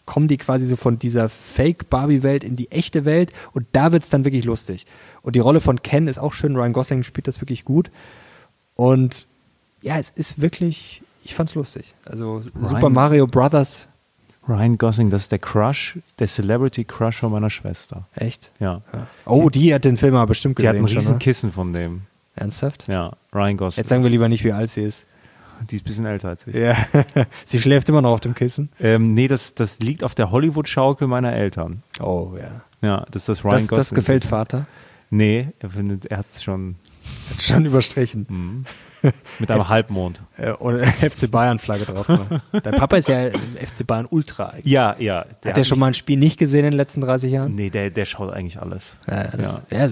kommen die quasi so von dieser Fake-Barbie-Welt in die echte Welt und da wird es dann wirklich lustig. Und die Rolle von Ken ist auch schön, Ryan Gosling spielt das wirklich gut. Und ja, es ist wirklich, ich fand's lustig. Also Ryan, Super Mario Brothers. Ryan Gosling, das ist der Crush, der Celebrity Crush von meiner Schwester. Echt? Ja. ja. Oh, die hat den Film aber bestimmt gesehen. Die hat ein riesen? Kissen von dem. Ernsthaft? Ja, Ryan Gosling. Jetzt sagen wir lieber nicht, wie alt sie ist. Die ist ein bisschen älter als ich. Ja. sie schläft immer noch auf dem Kissen? Ähm, nee, das, das liegt auf der Hollywood-Schaukel meiner Eltern. Oh, ja. Ja, das ist das Ryan das, Gosling. Das gefällt Vater? Nee, er findet, er hat es schon. Hat schon überstrichen. Mhm. Mit einem FC, Halbmond. Äh, oder FC Bayern-Flagge drauf. Dein Papa ist ja FC Bayern Ultra eigentlich. Ja, ja. Der hat der schon mal ein Spiel nicht gesehen in den letzten 30 Jahren? Nee, der, der schaut eigentlich alles. Ja, das, ja. ja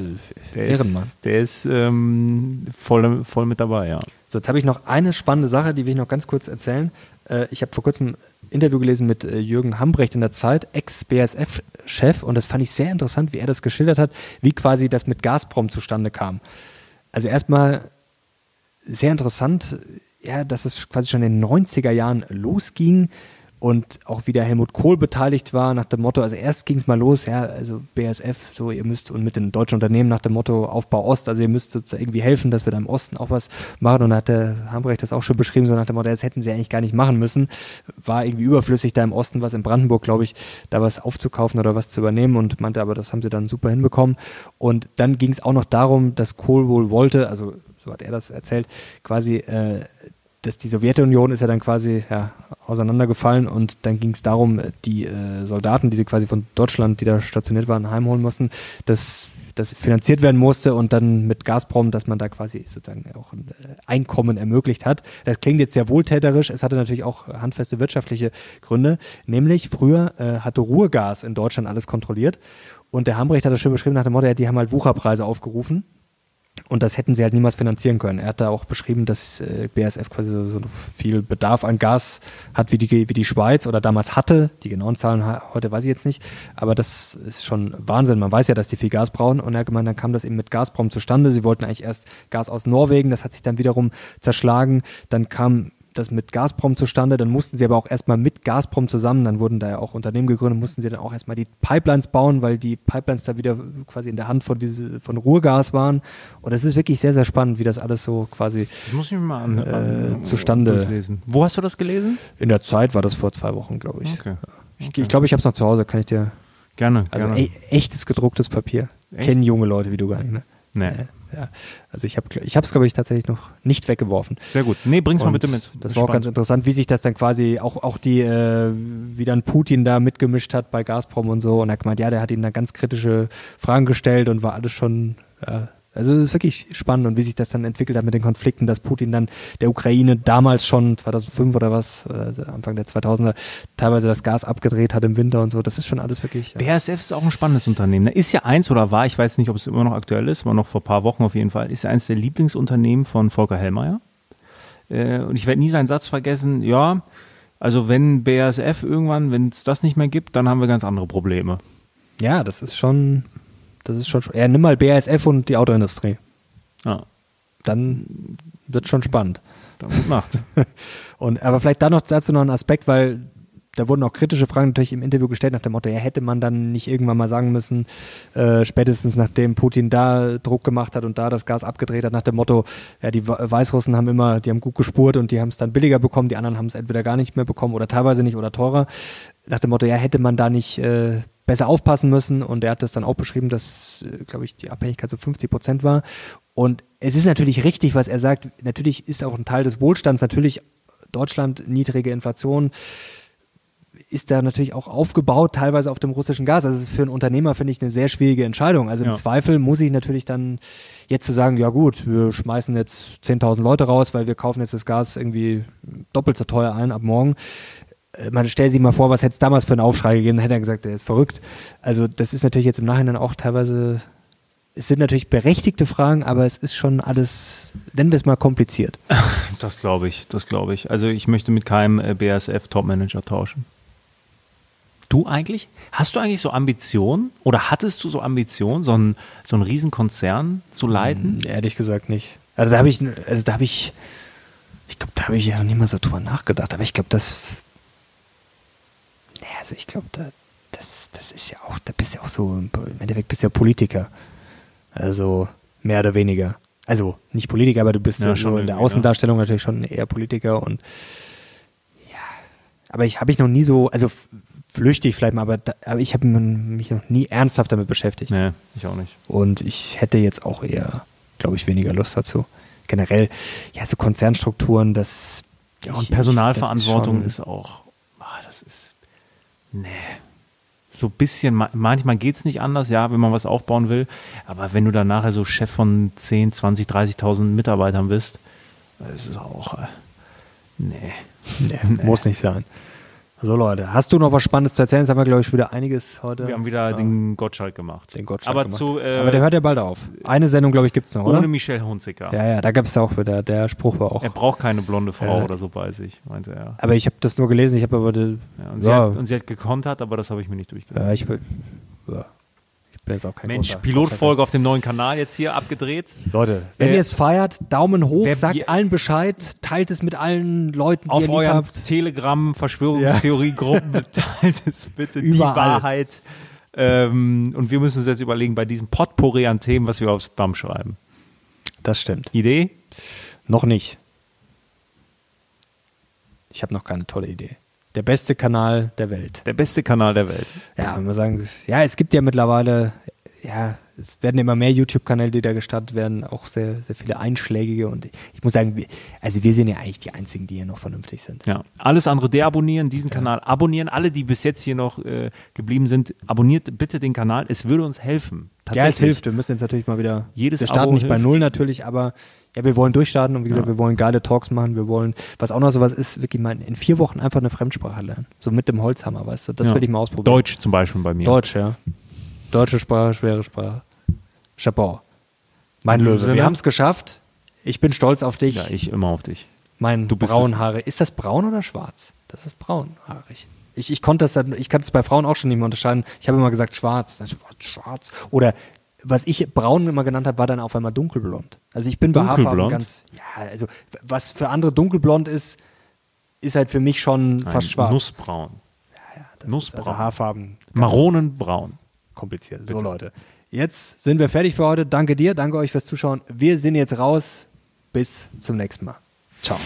der Ehrenmann. Ist, der ist ähm, voll, voll mit dabei, ja. So, jetzt habe ich noch eine spannende Sache, die will ich noch ganz kurz erzählen. Äh, ich habe vor kurzem ein Interview gelesen mit äh, Jürgen Hambrecht in der Zeit, Ex-BSF-Chef, und das fand ich sehr interessant, wie er das geschildert hat, wie quasi das mit Gazprom zustande kam. Also erstmal sehr interessant, ja, dass es quasi schon in den 90er Jahren losging und auch wieder Helmut Kohl beteiligt war nach dem Motto, also erst ging es mal los, ja, also BSF, so ihr müsst und mit den deutschen Unternehmen nach dem Motto Aufbau Ost, also ihr müsst sozusagen irgendwie helfen, dass wir da im Osten auch was machen. Und da hat der Hambrecht das auch schon beschrieben, so nach dem Motto, das hätten sie eigentlich gar nicht machen müssen, war irgendwie überflüssig da im Osten was in Brandenburg, glaube ich, da was aufzukaufen oder was zu übernehmen und meinte aber, das haben sie dann super hinbekommen. Und dann ging es auch noch darum, dass Kohl wohl wollte, also so hat er das erzählt, quasi, äh, dass die Sowjetunion ist ja dann quasi ja, auseinandergefallen und dann ging es darum, die äh, Soldaten, die sie quasi von Deutschland, die da stationiert waren, heimholen mussten, dass das finanziert werden musste und dann mit Gazprom, dass man da quasi sozusagen auch ein äh, Einkommen ermöglicht hat. Das klingt jetzt sehr wohltäterisch, es hatte natürlich auch handfeste wirtschaftliche Gründe, nämlich früher äh, hatte Ruhrgas in Deutschland alles kontrolliert und der Hambrecht hat das schön beschrieben nach dem Motto, die haben halt Wucherpreise aufgerufen und das hätten sie halt niemals finanzieren können. Er hat da auch beschrieben, dass äh, BASF quasi so, viel Bedarf an Gas hat wie die, wie die Schweiz oder damals hatte. Die genauen Zahlen heute weiß ich jetzt nicht. Aber das ist schon Wahnsinn. Man weiß ja, dass die viel Gas brauchen. Und er hat gemeint, dann kam das eben mit Gazprom zustande. Sie wollten eigentlich erst Gas aus Norwegen. Das hat sich dann wiederum zerschlagen. Dann kam das mit Gazprom zustande. Dann mussten sie aber auch erstmal mit Gazprom zusammen, dann wurden da ja auch Unternehmen gegründet, mussten sie dann auch erstmal die Pipelines bauen, weil die Pipelines da wieder quasi in der Hand von, diese, von Ruhrgas waren. Und es ist wirklich sehr, sehr spannend, wie das alles so quasi ich mal an, äh, zustande. Lesen. Wo hast du das gelesen? In der Zeit war das vor zwei Wochen, glaube ich. Okay. Ich glaube, ich, glaub, ich habe es noch zu Hause, kann ich dir. Gerne. Also gerne. E echtes gedrucktes Papier. Echt? Kennen junge Leute wie du gar nicht, ne? Nee. Äh, ja. Also ich habe ich es, glaube ich, tatsächlich noch nicht weggeworfen. Sehr gut. Nee, bring's mal bitte mit. Das, das war spannend. auch ganz interessant, wie sich das dann quasi auch, auch die, äh, wie dann Putin da mitgemischt hat bei Gazprom und so. Und er hat gemeint, ja, der hat ihnen da ganz kritische Fragen gestellt und war alles schon ja, also es ist wirklich spannend und wie sich das dann entwickelt hat mit den Konflikten, dass Putin dann der Ukraine damals schon 2005 oder was, äh, Anfang der 2000er, teilweise das Gas abgedreht hat im Winter und so. Das ist schon alles wirklich. Ja. BASF ist auch ein spannendes Unternehmen. Ist ja eins oder war, ich weiß nicht, ob es immer noch aktuell ist, aber noch vor ein paar Wochen auf jeden Fall, ist ja eins der Lieblingsunternehmen von Volker Hellmeier. Äh, und ich werde nie seinen Satz vergessen, ja, also wenn BASF irgendwann, wenn es das nicht mehr gibt, dann haben wir ganz andere Probleme. Ja, das ist schon das ist schon. Ja, nimm mal BASF und die Autoindustrie. Ja. Dann wird schon spannend. Dann gut macht. und, aber vielleicht da noch dazu noch ein Aspekt, weil da wurden auch kritische Fragen natürlich im Interview gestellt nach dem Motto, ja, hätte man dann nicht irgendwann mal sagen müssen, äh, spätestens nachdem Putin da Druck gemacht hat und da das Gas abgedreht hat, nach dem Motto, ja, die Weißrussen haben immer, die haben gut gespurt und die haben es dann billiger bekommen, die anderen haben es entweder gar nicht mehr bekommen oder teilweise nicht oder teurer. Nach dem Motto, ja, hätte man da nicht äh, besser aufpassen müssen. Und er hat das dann auch beschrieben, dass, äh, glaube ich, die Abhängigkeit so 50 Prozent war. Und es ist natürlich richtig, was er sagt. Natürlich ist auch ein Teil des Wohlstands, natürlich Deutschland, niedrige Inflation, ist da natürlich auch aufgebaut, teilweise auf dem russischen Gas. Also für einen Unternehmer finde ich eine sehr schwierige Entscheidung. Also im ja. Zweifel muss ich natürlich dann jetzt zu sagen, ja gut, wir schmeißen jetzt 10.000 Leute raus, weil wir kaufen jetzt das Gas irgendwie doppelt so teuer ein ab morgen. Äh, man stellt sich mal vor, was hätte es damals für einen Aufschrei gegeben, hätte er gesagt, er ist verrückt. Also das ist natürlich jetzt im Nachhinein auch teilweise, es sind natürlich berechtigte Fragen, aber es ist schon alles, nennen wir es mal kompliziert. Das glaube ich, das glaube ich. Also ich möchte mit keinem äh, BASF Topmanager tauschen. Du eigentlich? Hast du eigentlich so Ambitionen oder hattest du so Ambitionen, so einen, so einen Riesenkonzern zu leiten? Hm, ehrlich gesagt nicht. Also da habe ich, also da habe ich, Ich glaube, da habe ich ja noch nie mal so drüber nachgedacht, aber ich glaube, das. Ja, also ich glaube, da, das, das ist ja auch, da bist du ja auch so, im Endeffekt bist du ja Politiker. Also mehr oder weniger. Also nicht Politiker, aber du bist ja, schon in der Außendarstellung ja. natürlich schon eher Politiker und ja, aber ich habe ich noch nie so, also flüchtig vielleicht mal, aber, da, aber ich habe mich noch nie ernsthaft damit beschäftigt. Nee, ich auch nicht. Und ich hätte jetzt auch eher, glaube ich, weniger Lust dazu. Generell, ja, so Konzernstrukturen, das. Ja, und ich, Personalverantwortung ich, ist, ist, auch, ach, das ist, nee. So ein bisschen, manchmal geht es nicht anders, ja, wenn man was aufbauen will. Aber wenn du dann nachher so Chef von 10, 20, 30.000 Mitarbeitern bist, das ist auch, äh, nee. nee. nee. Muss nicht sein. So Leute, hast du noch was Spannendes zu erzählen? Jetzt haben wir, glaube ich, wieder einiges heute. Wir haben wieder ja. den Gottschalk gemacht. Den Gottschalk Aber, gemacht. Zu, äh, Aber der hört ja bald auf. Eine Sendung, glaube ich, gibt es noch, ohne oder? Michelle Hunziker. Ja, ja, da gab es auch wieder, der Spruch war auch. Er braucht keine blonde Frau äh, oder so, weiß ich, meinte er. Aber ich habe das nur gelesen, ich habe aber... Die, ja, und, sie hat, und, sie hat, gekontert, aber das habe ich mir nicht durchgelesen. Ja, ich... Ja bin jetzt auch kein Mensch, Pilotfolge auf dem neuen Kanal jetzt hier abgedreht. Leute, wenn äh, ihr es feiert, Daumen hoch, sagt allen Bescheid, teilt es mit allen Leuten, die auf ihr eurem Telegram Verschwörungstheoriegruppen, ja. teilt es bitte Überall. die Wahrheit. Ähm, und wir müssen uns jetzt überlegen, bei diesem Potpourri an Themen, was wir aufs Damm schreiben. Das stimmt. Idee? Noch nicht. Ich habe noch keine tolle Idee. Der beste Kanal der Welt. Der beste Kanal der Welt. Ja, wenn wir sagen, ja, es gibt ja mittlerweile, ja, es werden immer mehr YouTube-Kanäle, die da gestartet werden, auch sehr, sehr viele einschlägige und ich muss sagen, also wir sind ja eigentlich die einzigen, die hier noch vernünftig sind. Ja, alles andere deabonnieren, diesen ja. Kanal abonnieren, alle, die bis jetzt hier noch äh, geblieben sind, abonniert bitte den Kanal, es würde uns helfen. Ja, es hilft, wir müssen jetzt natürlich mal wieder, Jedes wir starten Abo nicht hilft. bei Null natürlich, aber ja, wir wollen durchstarten und wie gesagt, ja. wir wollen geile Talks machen. Wir wollen, was auch noch sowas ist, wirklich mal in vier Wochen einfach eine Fremdsprache lernen. So mit dem Holzhammer, weißt du? Das ja. will ich mal ausprobieren. Deutsch zum Beispiel bei mir. Deutsch, ja. Deutsche Sprache, schwere Sprache. Chapeau. Mein Löwe. Sinne? Wir haben es geschafft. Ich bin stolz auf dich. Ja, ich immer auf dich. Mein du Braunhaare. Ist das braun oder schwarz? Das ist braunhaarig. Ich, ich konnte das, ich kann es bei Frauen auch schon nicht mehr unterscheiden. Ich habe immer gesagt schwarz, schwarz, schwarz. Oder was ich braun immer genannt habe, war dann auf einmal dunkelblond. Also ich bin bei Haarfarben ganz, ja, also was für andere dunkelblond ist, ist halt für mich schon Nein, fast schwarz. Nussbraun. Ja, ja, Nussbraun. Also Haarfarben. Maronenbraun. Kompliziert. Bitte. So Leute, jetzt sind wir fertig für heute. Danke dir, danke euch fürs Zuschauen. Wir sind jetzt raus. Bis zum nächsten Mal. Ciao.